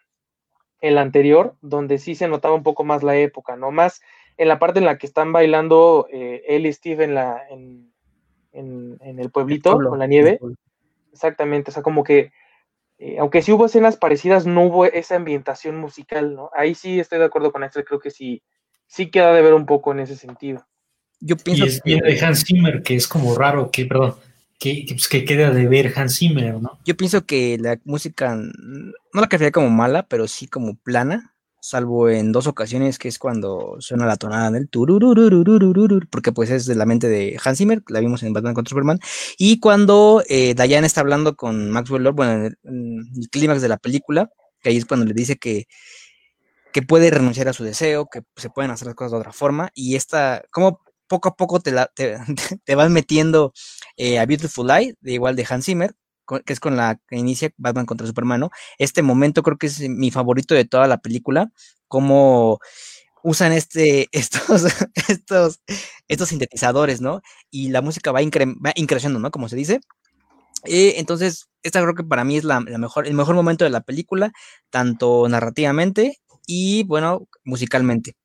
el anterior, donde sí se notaba un poco más la época, ¿no? Más en la parte en la que están bailando eh, él y Steve en, la, en, el pueblito, con la nieve. Exactamente, o sea, como que, eh, aunque sí hubo escenas parecidas, no hubo esa ambientación musical, ¿no? Ahí sí estoy de acuerdo con esto, creo que sí, sí queda de ver un poco en ese sentido. Yo pienso y es bien de Hans Zimmer, que es como raro que, perdón, que, pues, que queda de ver Hans Zimmer, ¿no? Yo pienso que la música, no la calificaría como mala, pero sí como plana, salvo en dos ocasiones, que es cuando suena la tonada del porque pues es de la mente de Hans Zimmer, la vimos en Batman contra Superman, y cuando eh, Diane está hablando con Maxwell Lord, bueno, en el, clímax de la película, que ahí es cuando le dice que que puede renunciar a su deseo, que se pueden hacer las cosas de otra forma, y esta, como poco a poco te, la, te, vas metiendo eh, a Beautiful Light, de igual de Hans Zimmer, que es con la que inicia Batman contra Superman, Este momento creo que es mi favorito de toda la película, como usan este, estos, estos, estos sintetizadores, ¿no? Y la música va, increciendo, ¿no? Como se dice. Eh, entonces, esta creo que para mí es la, mejor, el mejor momento de la película, tanto narrativamente y, bueno, musicalmente.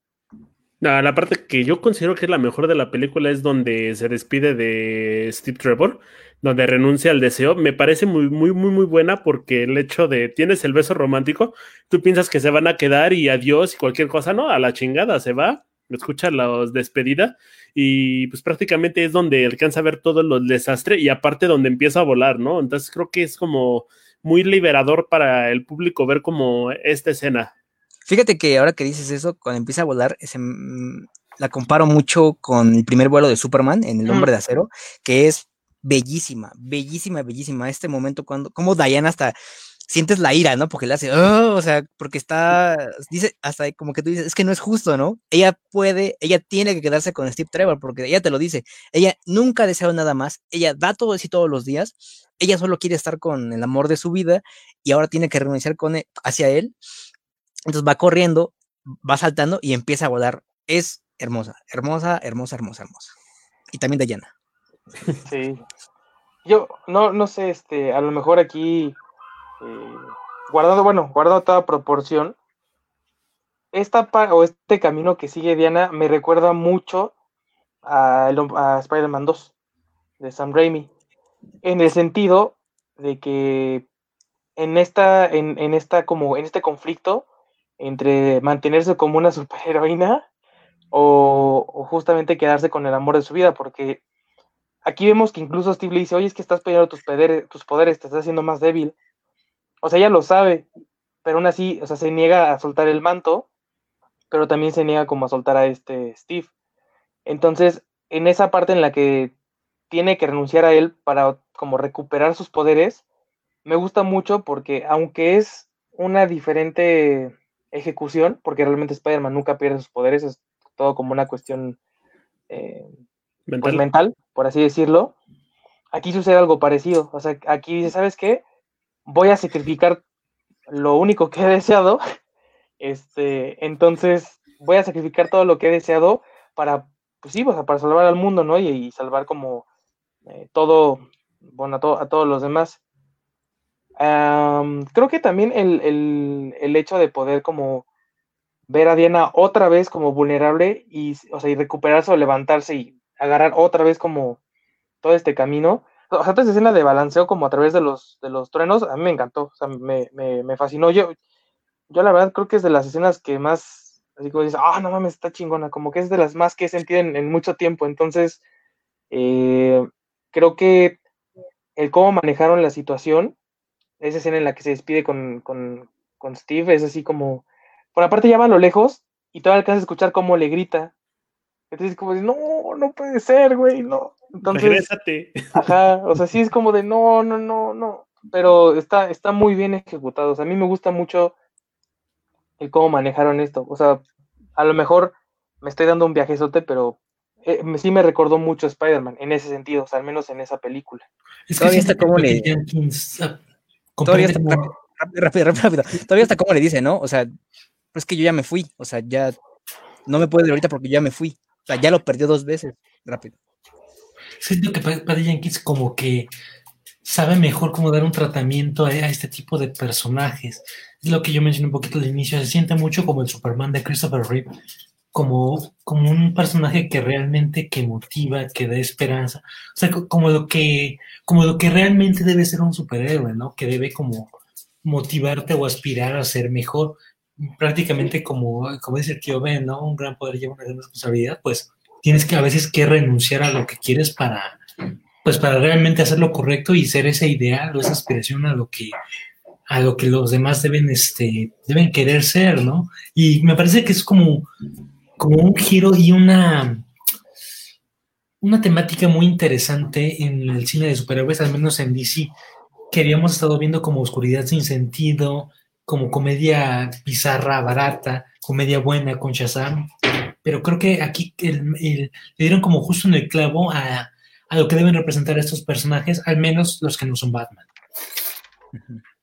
La parte que yo considero que es la mejor de la película es donde se despide de Steve Trevor, donde renuncia al deseo. Me parece muy, muy, muy, muy buena porque el hecho de tienes el beso romántico, tú piensas que se van a quedar y adiós y cualquier cosa, no, a la chingada se va, escucha la despedida y pues prácticamente es donde alcanza a ver todo el desastre y aparte donde empieza a volar, ¿no? Entonces creo que es como muy liberador para el público ver como esta escena. Fíjate que ahora que dices eso, cuando empieza a volar, mm, la comparo mucho con el primer vuelo de Superman en El Hombre de Acero, que es bellísima, bellísima, bellísima. Este momento cuando, como Diana hasta sientes la ira, ¿no? Porque le hace, oh", o sea, porque está, dice, hasta como que tú dices, es que no es justo, ¿no? Ella puede, ella tiene que quedarse con Steve Trevor, porque ella te lo dice, ella nunca ha deseado nada más, ella da todo de sí todos los días, ella solo quiere estar con el amor de su vida y ahora tiene que renunciar con él, hacia él entonces va corriendo, va saltando y empieza a volar. Es hermosa, hermosa, hermosa, hermosa, hermosa. Y también Dayana. Sí. Yo no, no sé, este, a lo mejor aquí, eh, guardando, bueno, guardando toda proporción, esta o este camino que sigue Diana me recuerda mucho a, a Spider-Man 2 de Sam Raimi, en el sentido de que en esta, en, en esta, como en este conflicto, entre mantenerse como una superheroína o, justamente quedarse con el amor de su vida, porque aquí vemos que incluso Steve le dice, oye, es que estás perdiendo tus poderes, tus poderes, te estás haciendo más débil. O sea, ella lo sabe, pero aún así, o sea, se niega a soltar el manto, pero también se niega como a soltar a este Steve. Entonces, en esa parte en la que tiene que renunciar a él para como recuperar sus poderes, me gusta mucho porque aunque es una diferente ejecución, porque realmente Spider-Man nunca pierde sus poderes, es todo como una cuestión eh, pues, mental. por así decirlo. Aquí sucede algo parecido. O sea, aquí dice, ¿sabes qué? Voy a sacrificar lo único que he deseado. Este, entonces voy a sacrificar todo lo que he deseado para, pues sí, para salvar al mundo, ¿no? Y, salvar como eh, todo, bueno, a, a todos los demás creo que también el, hecho de poder como ver a Diana otra vez como vulnerable y, o sea, y recuperarse o levantarse y agarrar otra vez como todo este camino. O sea, esta escena de balanceo como a través de los, de los truenos, a mí me encantó, o sea, me, fascinó. Yo, yo la verdad creo que es de las escenas que más, así como dices, ah, no mames, está chingona, como que es de las más que he sentido en, mucho tiempo. Entonces, eh, creo que el cómo manejaron la situación esa escena en la que se despide con, Steve es así como, por aparte ya va a lo lejos y todavía alcanza a escuchar cómo le grita. Entonces como de, no, no puede ser, güey, no. Entonces, Ajá, o sea, sí es como de, no, no, no, no. Pero está, está muy bien ejecutado. O sea, a mí me gusta mucho el cómo manejaron esto. O sea, a lo mejor me estoy dando un viajezote, pero eh, sí me recordó mucho a Spider-Man en ese sentido, o sea, al menos en esa película. Es que está como le... Todavía está, rápido, rápido, rápido, Todavía está como le dice, ¿no? O sea, pues que yo ya me fui. O sea, ya no me puede ir ahorita porque ya me fui. Sea, ya lo perdió dos veces. Rápido. siento que Patty Jenkins como que sabe mejor cómo dar un tratamiento a, este tipo de personajes. Es lo que yo mencioné un poquito al inicio, se siente mucho como el Superman de Christopher Reeve, como, como un personaje que realmente que motiva, que da esperanza, o sea, como lo que, como lo que realmente debe ser un superhéroe, ¿no? Que debe como motivarte o aspirar a ser mejor, prácticamente como, como dice el tío Ben, ¿no? Un gran poder lleva una gran responsabilidad, pues tienes que a veces que renunciar a lo que quieres para, pues para realmente hacer lo correcto y ser ese ideal o esa aspiración a lo que a lo que los demás deben este deben querer ser, ¿no? Y me parece que es como como un giro y una una temática muy interesante en el cine de superhéroes, al menos en DC, que habíamos estado viendo como oscuridad sin sentido, como comedia bizarra, barata, comedia buena con Shazam, pero creo que aquí le dieron como justo en el clavo a, a lo que deben representar estos personajes, al menos los que no son Batman.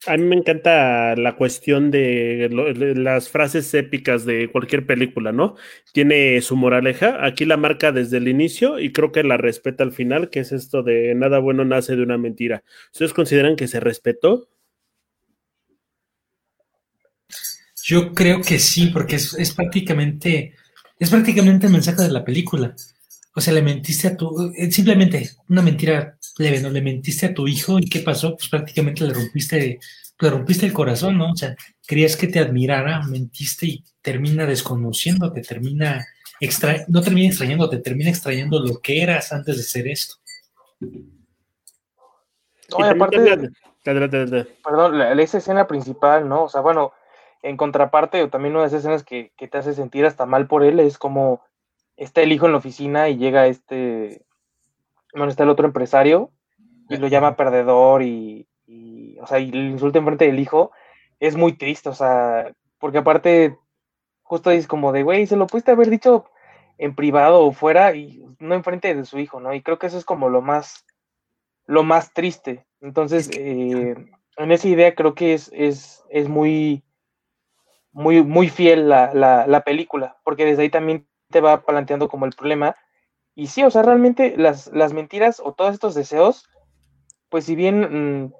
A mí me encanta la cuestión de, las frases épicas de cualquier película, ¿no? Tiene su moraleja, aquí la marca desde el inicio y creo que la respeta al final, que es esto de nada bueno nace de una mentira. ¿Ustedes consideran que se respetó? Yo creo que sí, porque es, es prácticamente, es prácticamente el mensaje de la película. O sea, le mentiste a tu, eh, simplemente una mentira leve, ¿no? Le mentiste a tu hijo y ¿qué pasó? Pues prácticamente le rompiste, le rompiste el corazón, ¿no? O sea, querías que te admirara, mentiste y termina desconociéndote, termina extra, no termina extrañándote, termina extrayendo lo que eras antes de ser esto. No, aparte, perdón, la, esa escena principal, ¿no? O sea, bueno, en contraparte, o también una de esas escenas que, que te hace sentir hasta mal por él es como está el hijo en la oficina y llega este, bueno, está el otro empresario y lo llama perdedor y, o sea, y le insulta enfrente del hijo, es muy triste, o sea, porque aparte, justo dices como de, güey, se lo pudiste haber dicho en privado o fuera y no enfrente de su hijo, ¿no? Y creo que eso es como lo más, lo más triste. Entonces, eh, en esa idea creo que es, es, es muy, muy, muy fiel la, la, la película, porque desde ahí también te va planteando como el problema. Y sí, o sea, realmente las, las mentiras o todos estos deseos, pues si bien mm,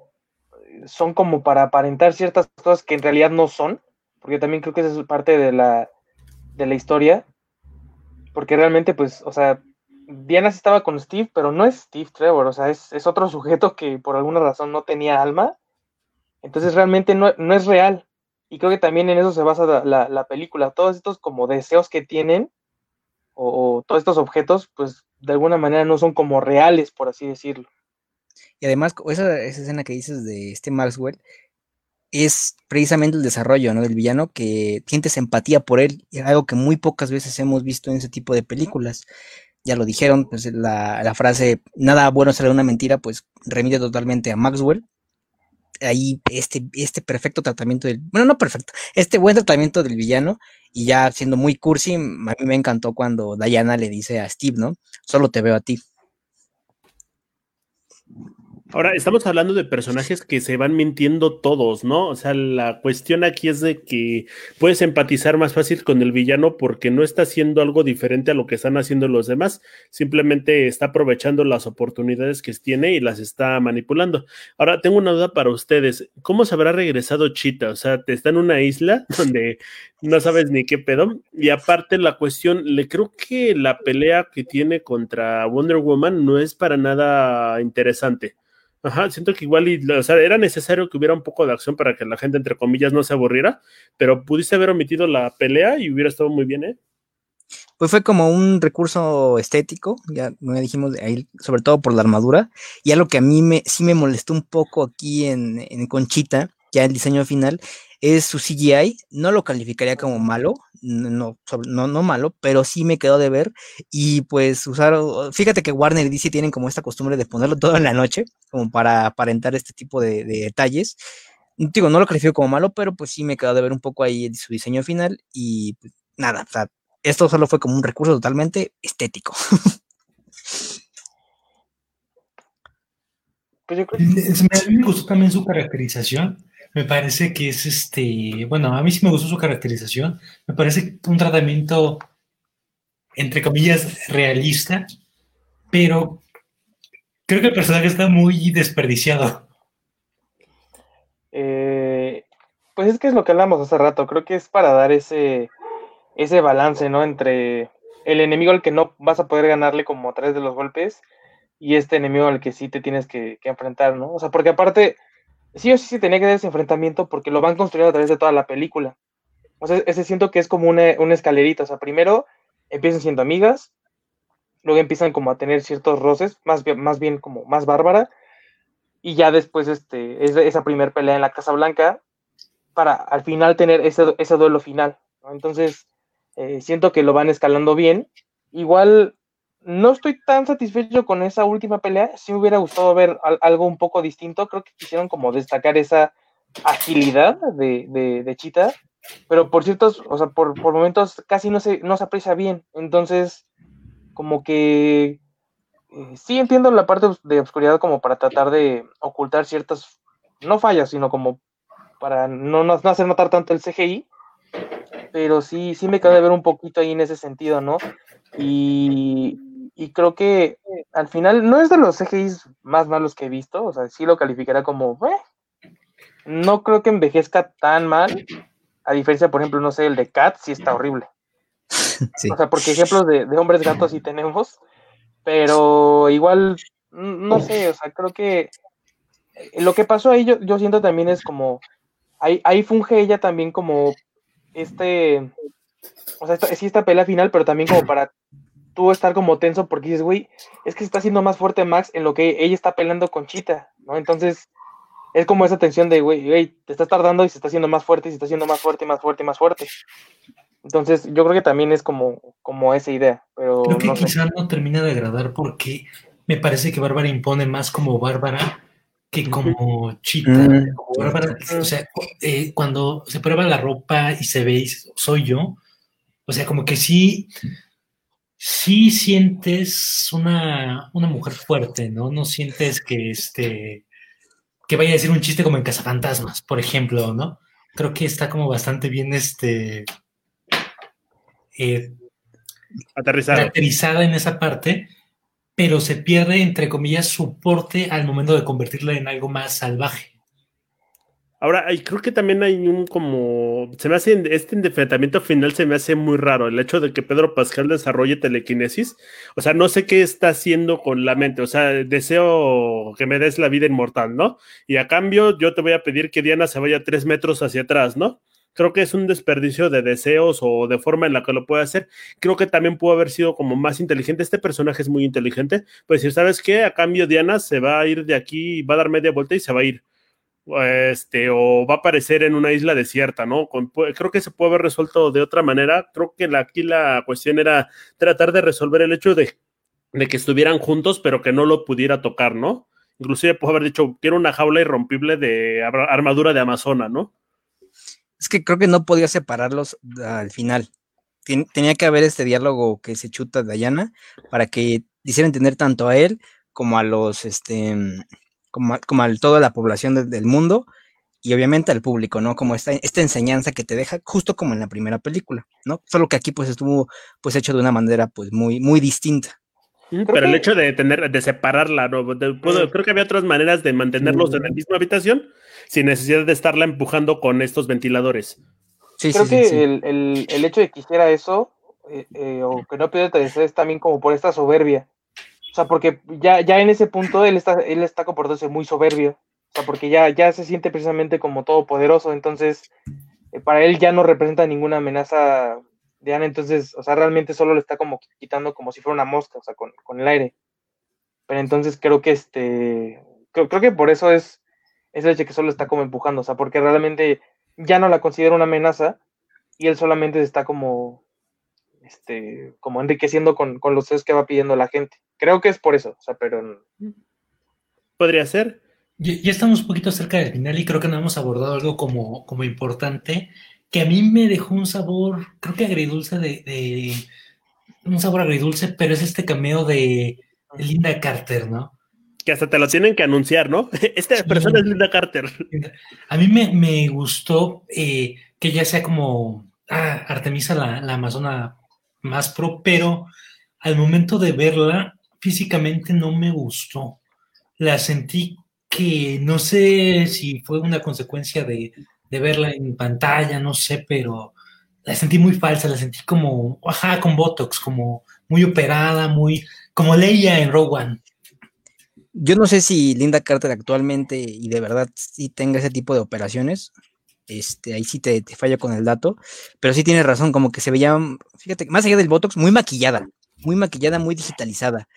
son como para aparentar ciertas cosas que en realidad no son, porque también creo que esa es parte de la, de la historia, porque realmente, pues, o sea, Diana sí estaba con Steve, pero no es Steve Trevor, o sea, es, es otro sujeto que por alguna razón no tenía alma, entonces realmente no, no es real. Y creo que también en eso se basa la, la película, todos estos como deseos que tienen, o, todos estos objetos, pues de alguna manera no son como reales, por así decirlo. Y además, esa, esa escena que dices de este Maxwell es precisamente el desarrollo ¿no? del villano que sientes empatía por él, y algo que muy pocas veces hemos visto en ese tipo de películas. Ya lo dijeron, pues la, la frase nada bueno será una mentira, pues remite totalmente a Maxwell, ahí este, este perfecto tratamiento del, bueno, no perfecto, este buen tratamiento del villano y ya siendo muy cursi, a mí me encantó cuando Diana le dice a Steve, ¿no? Solo te veo a ti. Ahora, estamos hablando de personajes que se van mintiendo todos, ¿no? O sea, la cuestión aquí es de que puedes empatizar más fácil con el villano porque no está haciendo algo diferente a lo que están haciendo los demás, simplemente está aprovechando las oportunidades que tiene y las está manipulando. Ahora, tengo una duda para ustedes. ¿Cómo se habrá regresado Chita? O sea, te está en una isla donde no sabes ni qué pedo. Y aparte, la cuestión, le creo que la pelea que tiene contra Wonder Woman no es para nada interesante. Ajá, siento que igual, y, o sea, era necesario que hubiera un poco de acción para que la gente, entre comillas, no se aburriera, pero pudiste haber omitido la pelea y hubiera estado muy bien, ¿eh? Pues fue como un recurso estético, ya dijimos ahí, sobre todo por la armadura, y algo que a mí me, sí me molestó un poco aquí en, en Conchita, ya el diseño final, es su CGI, no lo calificaría como malo, no, no, no malo, pero sí me quedó de ver. Y pues usar, fíjate que Warner y DC tienen como esta costumbre de ponerlo todo en la noche, como para aparentar este tipo de, detalles. Digo, no lo califico como malo, pero pues sí me quedó de ver un poco ahí su diseño final. Y pues, nada, o sea, esto solo fue como un recurso totalmente estético. Pues yo creo que... Me gustó también su caracterización me parece que es este, bueno, a mí sí me gustó su caracterización, me parece un tratamiento, entre comillas, realista, pero Creo que el personaje está muy desperdiciado. Eh, pues es que es lo que hablamos hace rato. Creo que es para dar ese, ese balance, ¿no? Entre el enemigo al que no vas a poder ganarle como a través de los golpes y este enemigo al que sí te tienes que, que enfrentar, ¿no? O sea, porque aparte, sí o sí se tenía que dar ese enfrentamiento porque lo van construyendo a través de toda la película. O sea, ese siento que es como una, una escalerita. O sea, primero empiezan siendo amigas, luego empiezan como a tener ciertos roces, más bien, más bien como más bárbara, y ya después este, es esa primer pelea en la Casa Blanca para al final tener ese, ese duelo final. Entonces, eh, siento que lo van escalando bien. Igual no estoy tan satisfecho con esa última pelea. Si me hubiera gustado ver al, algo un poco distinto. Creo que quisieron como destacar esa agilidad de, de, de Chita. Pero por ciertos, o sea, por, por momentos casi no se, no se aprecia bien. Entonces, como que eh, sí entiendo la parte de oscuridad como para tratar de ocultar ciertas, no fallas, sino como para no, no, no hacer notar tanto el CGI, pero sí, sí me cabe ver un poquito ahí en ese sentido, ¿no? Y, y creo que al final no es de los CGIs más malos que he visto, o sea, sí lo calificará como, eh, no creo que envejezca tan mal, a diferencia, por ejemplo, no sé, el de Cat sí está horrible. Sí. O sea, porque ejemplos de, de hombres gatos sí tenemos, pero igual, no sé, o sea, creo que lo que pasó ahí yo, yo siento también es como, ahí, ahí funge ella también como este, o sea, esta, sí esta pelea final, pero también como para tú estar como tenso porque dices, güey, es que se está haciendo más fuerte Max en lo que ella está peleando con Chita, ¿no? Entonces, es como esa tensión de, güey, güey, te estás tardando y se está haciendo más fuerte y se está haciendo más fuerte y más fuerte y más fuerte. Entonces, yo creo que también es como, como esa idea, pero Creo que no sé. quizás no termina de agradar porque me parece que Bárbara impone más como Bárbara que como Chita. Mm, Como Bárbara, o sea, eh, cuando se prueba la ropa y se ve, y soy yo. O sea, como que sí, sí sientes una, una mujer fuerte, ¿no? No sientes que este que vaya a decir un chiste como en Cazafantasmas, por ejemplo, ¿no? Creo que está como bastante bien este eh, Aterrizado. caracterizada en esa parte, pero se pierde, entre comillas, su porte al momento de convertirla en algo más salvaje. Ahora, creo que también hay un como. Se me hace. Este enfrentamiento final se me hace muy raro. El hecho de que Pedro Pascal desarrolle telequinesis. O sea, no sé qué está haciendo con la mente. O sea, deseo que me des la vida inmortal, ¿no? Y a cambio, yo te voy a pedir que Diana se vaya tres metros hacia atrás, ¿no? Creo que es un desperdicio de deseos o de forma en la que lo puede hacer. Creo que también pudo haber sido como más inteligente. Este personaje es muy inteligente. Pues decir, ¿sabes qué? A cambio, Diana se va a ir de aquí, va a dar media vuelta y se va a ir este, o va a aparecer en una isla desierta, ¿no? Creo que se puede haber resuelto de otra manera. Creo que aquí la cuestión era tratar de resolver el hecho de, de que estuvieran juntos, pero que no lo pudiera tocar, ¿no? Inclusive puede haber dicho, quiero una jaula irrompible de ar- armadura de Amazona, ¿no? Es que creo que no podía separarlos al final. Tenía que haber este diálogo que se chuta Diana para que hiciera entender tanto a él como a los, este, como a, como a toda la población de- del mundo y obviamente al público, ¿no? Como esta, esta enseñanza que te deja justo como en la primera película, ¿no? Solo que aquí pues estuvo pues hecho de una manera pues muy, muy distinta. Pero el hecho de tener, de separarla, ¿no? De- puedo- Mm. creo que había otras maneras de mantenerlos en la misma habitación sin necesidad de estarla empujando con estos ventiladores. Sí, Creo que sí. El, el- el hecho de que hiciera eso, eh, eh, o que no deseo, es también como por esta soberbia. O sea, porque ya, ya en ese punto él está, él está comportándose muy soberbio. O sea, porque ya, ya se siente precisamente como todopoderoso. Entonces, eh, para él ya no representa ninguna amenaza de Ana. Entonces, o sea, realmente solo le está como quitando como si fuera una mosca, o sea, con, con el aire. Pero entonces creo que este. Creo, creo que por eso es, es el hecho que solo está como empujando. O sea, porque realmente ya no la considera una amenaza y él solamente está como este como enriqueciendo con, con los deseos que va pidiendo la gente. Creo que es por eso, o sea, pero Podría ser. Ya, ya estamos un poquito cerca del final y creo que no hemos abordado algo como, como importante que a mí me dejó un sabor, creo que agridulce de, de- un sabor agridulce, pero es este cameo de Linda Carter, ¿no? Que hasta te lo tienen que anunciar, ¿no? Esta Sí. persona es Linda Carter. A mí me, me gustó eh, que ya sea como ah, Artemisa la, la amazona más pro, pero al momento de verla físicamente no me gustó. la sentí que no sé si fue una consecuencia de, de verla en pantalla, no sé, pero la sentí muy falsa, la sentí como, ajá, con Botox, como muy operada, muy, como Leia en Rogue One. Yo no sé si Linda Carter actualmente y de verdad sí tenga ese tipo de operaciones. Este, ahí sí te, te fallo con el dato, pero sí tienes razón, como que se veía, fíjate, más allá del Botox, muy maquillada, muy maquillada, muy digitalizada.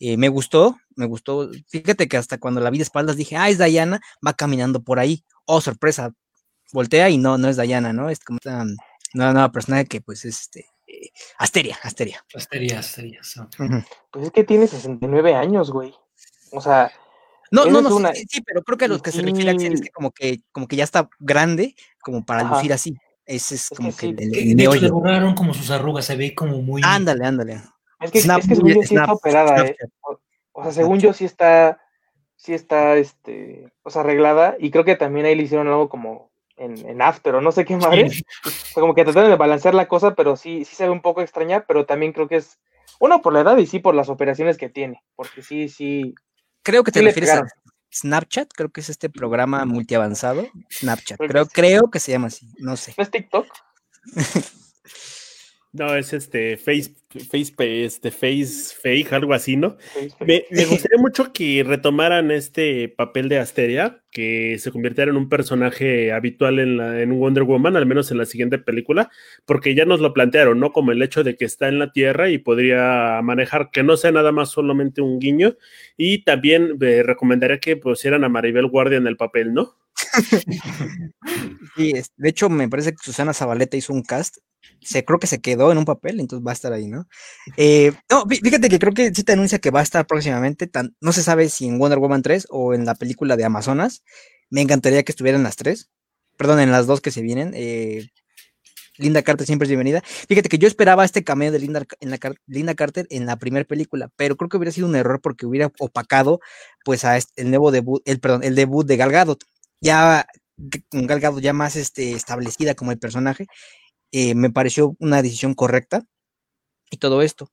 Eh, me gustó, me gustó. Fíjate que hasta cuando la vi de espaldas dije, ah, es Diana, va caminando por ahí. Oh, sorpresa, voltea y no, no es Diana, ¿no? Es como esta nueva, nueva personaje que pues es este, eh, Asteria, Asteria. Asteria, Asteria. Pues es que tiene 69 años, güey. O sea, No, no, es no, sí, una- sí, sí, pero creo que a lo que se refiere Axel es que como que, como que ya está grande, como para Ajá. lucir así. Ese es que como que sí. el, el- Que, el de hecho, le borraron como sus arrugas, se ve como muy... Ándale, ándale. es que, Snap, es que según yo sí Snap, está operada, ¿eh? O sea, según yo sí está, sí está, este, o sea, arreglada. Y creo que también ahí le hicieron algo como en, en After o no sé qué madre. Sí, O sea, como que trataron de balancear la cosa, pero sí, sí se ve un poco extraña, pero también creo que es, uno por la edad y sí por las operaciones que tiene, porque sí, sí, Creo que te refieres a. Snapchat, creo que es este programa multiavanzado. Snapchat, Creo que creo, creo que se llama así, no sé. ¿no es TikTok? No, es este Face, Face, este Face Fake, algo así, ¿no? Me, me gustaría mucho que retomaran este papel de Asteria, que se convirtiera en un personaje habitual en, la, en Wonder Woman, al menos en la siguiente película, porque ya nos lo plantearon, ¿no? Como el hecho de que está en la Tierra y podría manejar, que no sea nada más solamente un guiño, y también eh, recomendaría que pusieran a Maribel Guardia en el papel, ¿no? Sí, de hecho, me parece que Susana Zabaleta hizo un cast. Se, creo que se quedó en un papel, entonces va a estar ahí, ¿no? Eh, no, fí- fíjate que creo que sí te anuncia que va a estar próximamente. tan- no se sabe si en Wonder Woman 3 o en la película de Amazonas. Me encantaría que estuvieran las tres. Perdón, en las dos que se vienen. eh, Linda Carter siempre es bienvenida. Fíjate que yo esperaba este cameo de Linda, en la, Linda Carter en la primera película, pero creo que hubiera sido un error porque hubiera opacado pues a este- el nuevo debut, el perdón, el debut de Gal Gadot. Ya con Gal Gadot ya más este, establecida como el personaje, eh, me pareció una decisión correcta y todo esto.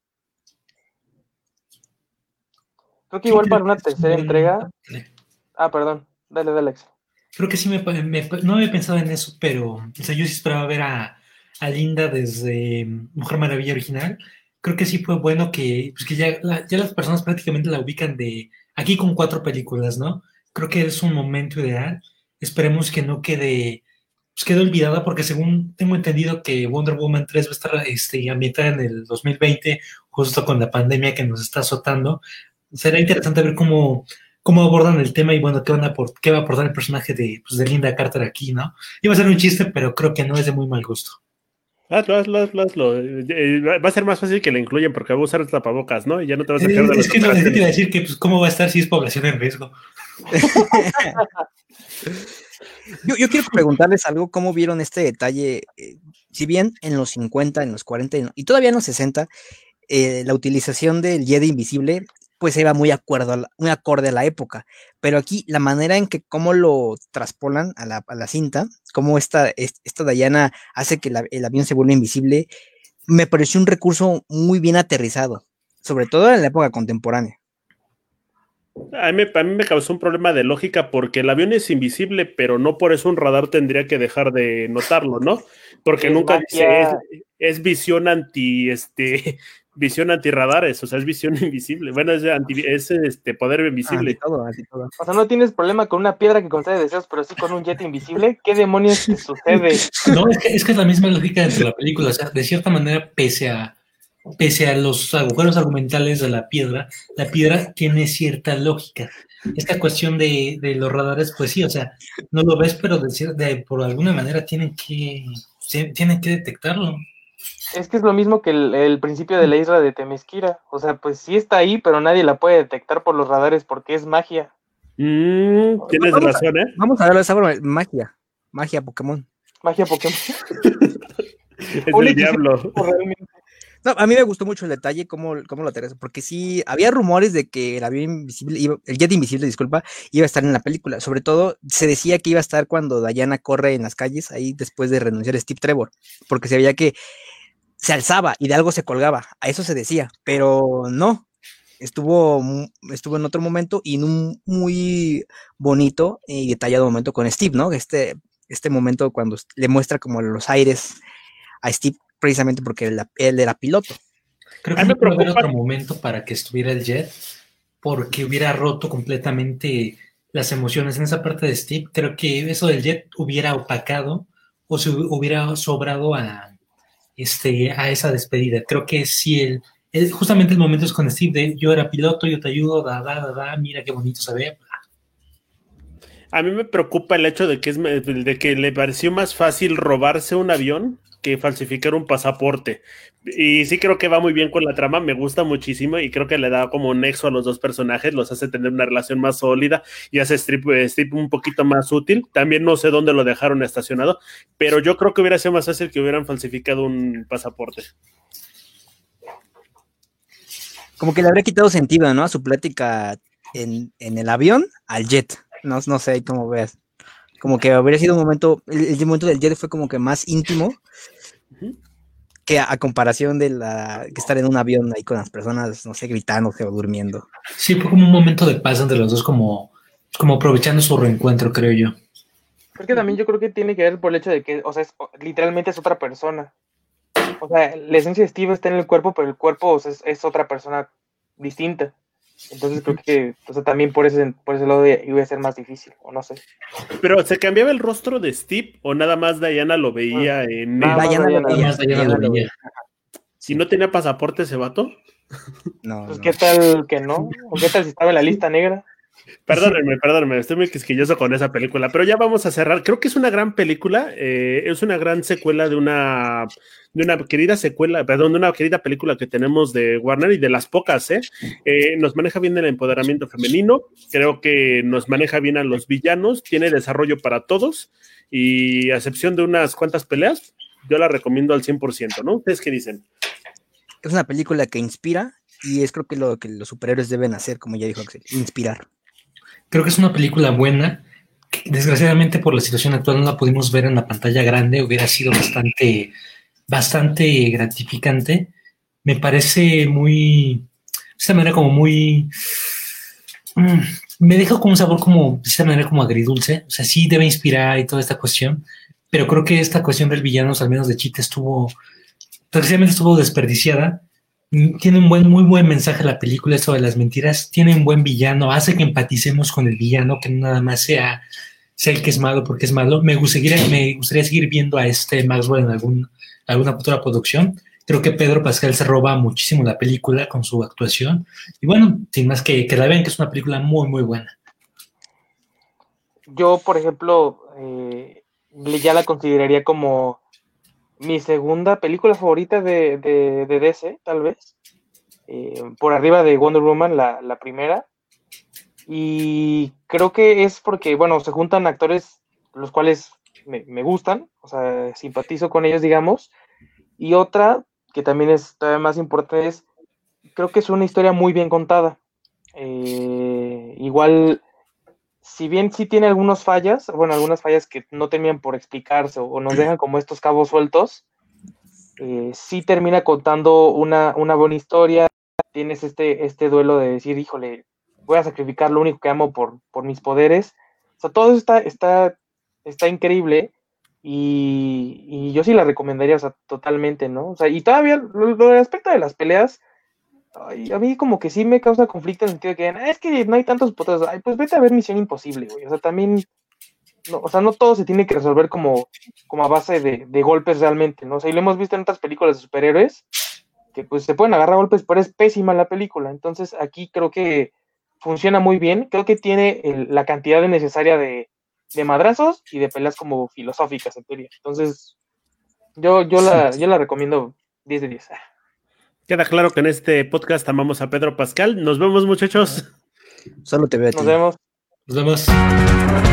Creo que igual para una tercera entrega, ah, perdón, dale, dale, Alex. Creo que sí me, no había pensado en eso, pero o sea, yo sí esperaba ver a, a Linda desde Mujer Maravilla original. Creo que sí fue bueno que, pues que ya, la- ya las personas prácticamente la ubican de aquí con cuatro películas, ¿no? Creo que es un momento ideal. Esperemos que no quede, pues quede olvidada, porque según tengo entendido que Wonder Woman 3 va a estar este, ambientada en el 2020, justo con la pandemia que nos está azotando. Será interesante ver cómo, cómo abordan el tema y bueno, qué, van a aport- qué va a aportar el personaje de, pues, de Linda Carter aquí, ¿no? Iba a ser un chiste, pero creo que no es de muy mal gusto. Hazlo, hazlo, hazlo, hazlo. Eh, eh, va a ser más fácil que la incluyan porque va a usar tapabocas, ¿no? Y ya no te vas a quedar de es que no, es que te operaciones. iba a decir que pues, cómo va a estar si es población en riesgo. Yo, yo quiero preguntarles algo, ¿cómo vieron este detalle? Eh, si bien en los 50, en los 40 y todavía en los 60, eh, la utilización del Jedi invisible pues iba muy, acuerdo a la- muy acorde a la época, pero aquí la manera en que cómo lo traspolan a la, a la cinta, cómo esta, es- esta Diana hace que la- el avión se vuelva invisible, me pareció un recurso muy bien aterrizado, sobre todo en la época contemporánea. A mí, me, a mí me causó un problema de lógica porque el avión es invisible, pero no por eso un radar tendría que dejar de notarlo, ¿no? Porque Es nunca dice es, magia. Es visión anti este visión antirradares, o sea, es visión invisible. Bueno, es, anti, es este poder Ante invisible. todo, ante todo. O sea, no tienes problema con una piedra que concede deseos, pero sí con un jet invisible. ¿Qué demonios te sucede? No, es que, es que es la misma lógica dentro de la película. O sea, de cierta manera, pese a, pese a los agujeros argumentales de la piedra, la piedra tiene cierta lógica. Esta cuestión de, de los radares, pues sí, o sea, no lo ves, pero de, de- por alguna manera tienen que, tienen que detectarlo. Es que es lo mismo que el, el principio de la isla de Temesquira. O sea, pues sí está ahí, pero nadie la puede detectar por los radares porque es magia. Mm, tienes Vamos a- razón, ¿eh? Vamos a de esa forma, magia, magia Pokémon. Magia Pokémon. Es el diablo. No, a mí me gustó mucho el detalle, cómo, cómo lo aterriza, porque sí, había rumores de que el avión invisible, iba- el jet invisible, disculpa, iba a estar en la película. Sobre todo, se decía que iba a estar cuando Diana corre en las calles, ahí después de renunciar a Steve Trevor, porque se veía que se alzaba y de algo se colgaba, a eso se decía, pero no. estuvo, estuvo en otro momento y en un muy bonito y detallado momento con Steve, ¿no? Este, este momento cuando le muestra como los aires a Steve precisamente porque él, era piloto. Creo que puede haber otro momento para que estuviera el jet porque hubiera roto completamente las emociones en esa parte de Steve. Creo que eso del jet hubiera opacado o se hubiera sobrado a, este, a esa despedida. Creo que si el, justamente el momento es con Steve de yo era piloto, yo te ayudo, da, da, da, da mira qué bonito se ve. A mí me preocupa el hecho de que, es, de que le pareció más fácil robarse un avión que falsificar un pasaporte. Y sí creo que va muy bien con la trama, me gusta muchísimo y creo que le da como un nexo a los dos personajes, los hace tener una relación más sólida y hace Strip, un poquito más útil. También no sé dónde lo dejaron estacionado, pero yo creo que hubiera sido más fácil que hubieran falsificado un pasaporte. Como que le habría quitado sentido, ¿no? A su plática en, el avión al jet. No, no sé cómo veas. Como que habría sido un momento, el, momento del jet fue como que más íntimo que a, comparación de la que estar en un avión ahí con las personas, no sé, gritando o durmiendo. Sí, fue como un momento de paz entre los dos, como, como aprovechando su reencuentro, creo yo. Porque también yo creo que tiene que ver por el hecho de que, o sea, literalmente es otra persona. O sea, la esencia de Steve está en el cuerpo, pero el cuerpo es otra persona distinta. Entonces creo que también por ese, por ese lado iba a ser más difícil, o no sé. Pero ¿se cambiaba el rostro de Steve o nada más Diana lo veía en... Diana, lo veía. Si no tenía pasaporte ese vato. No, pues qué tal que no, o qué tal si estaba en la lista negra. Perdónenme, perdónenme, estoy muy quisquilloso con esa película, pero ya vamos a cerrar. Creo que es una gran película, eh, es una gran secuela de una, de una querida secuela, perdón, de una querida película que tenemos de Warner y de las pocas, ¿eh? ¿eh? nos maneja bien el empoderamiento femenino, creo que nos maneja bien a los villanos, tiene desarrollo para todos y a excepción de unas cuantas peleas, yo la recomiendo al 100%, ¿no? ¿Ustedes qué dicen? Es una película que inspira y es creo que lo que los superhéroes deben hacer, como ya dijo Axel, inspirar. Creo que es una película buena. desgraciadamente por la situación actual no la pudimos ver en la pantalla grande. Hubiera sido bastante, bastante gratificante. Me parece muy, de esta manera como muy, mm, me deja con un sabor como, de esta manera como agridulce. O sea, sí debe inspirar y toda esta cuestión. Pero creo que esta cuestión del villano, al menos de Chita, estuvo, desgraciadamente estuvo desperdiciada tiene un buen, muy buen mensaje la película, eso de las mentiras, tiene un buen villano, hace que empaticemos con el villano, que nada más sea, sea el que es malo porque es malo. Me gustaría, me gustaría seguir viendo a este Maxwell en algún, alguna futura producción. Creo que Pedro Pascal se roba muchísimo la película con su actuación. Y bueno, sin más que, que la vean, que es una película muy, muy buena. Yo, por ejemplo, eh, ya la consideraría como mi segunda película favorita de, de, DC, tal vez. Eh, por arriba de Wonder Woman, la, la, primera. Y creo que es porque, bueno, se juntan actores los cuales me, me, gustan, o sea, simpatizo con ellos, digamos. Y otra, que también es todavía más importante, es, creo que es una historia muy bien contada. Eh, igual si bien sí tiene algunas fallas, bueno, algunas fallas que no tenían por explicarse o, nos dejan como estos cabos sueltos, eh, sí termina contando una, una, buena historia. Tienes este, este duelo de decir, híjole, voy a sacrificar lo único que amo por, por mis poderes. O sea, todo eso está, está, está increíble y, yo sí la recomendaría, o sea, totalmente, ¿no? O sea, y todavía lo, lo respecto de las peleas, a mí como que sí me causa conflicto en el sentido de que ah, es que no hay tantos poderes. Ay, pues vete a ver Misión Imposible, güey. O sea, también, no, o sea, no todo se tiene que resolver como, como a base de, de, golpes realmente, ¿no? O sea, y lo hemos visto en otras películas de superhéroes, que pues se pueden agarrar golpes, pero es pésima la película. Entonces aquí creo que funciona muy bien. Creo que tiene la cantidad necesaria de, de madrazos y de peleas como filosóficas, en teoría. Entonces, yo, yo, la, yo la recomiendo 10 de 10. Queda claro que en este podcast amamos a Pedro Pascal. Nos vemos, muchachos. Solo te veo a Nos vemos. Nos vemos.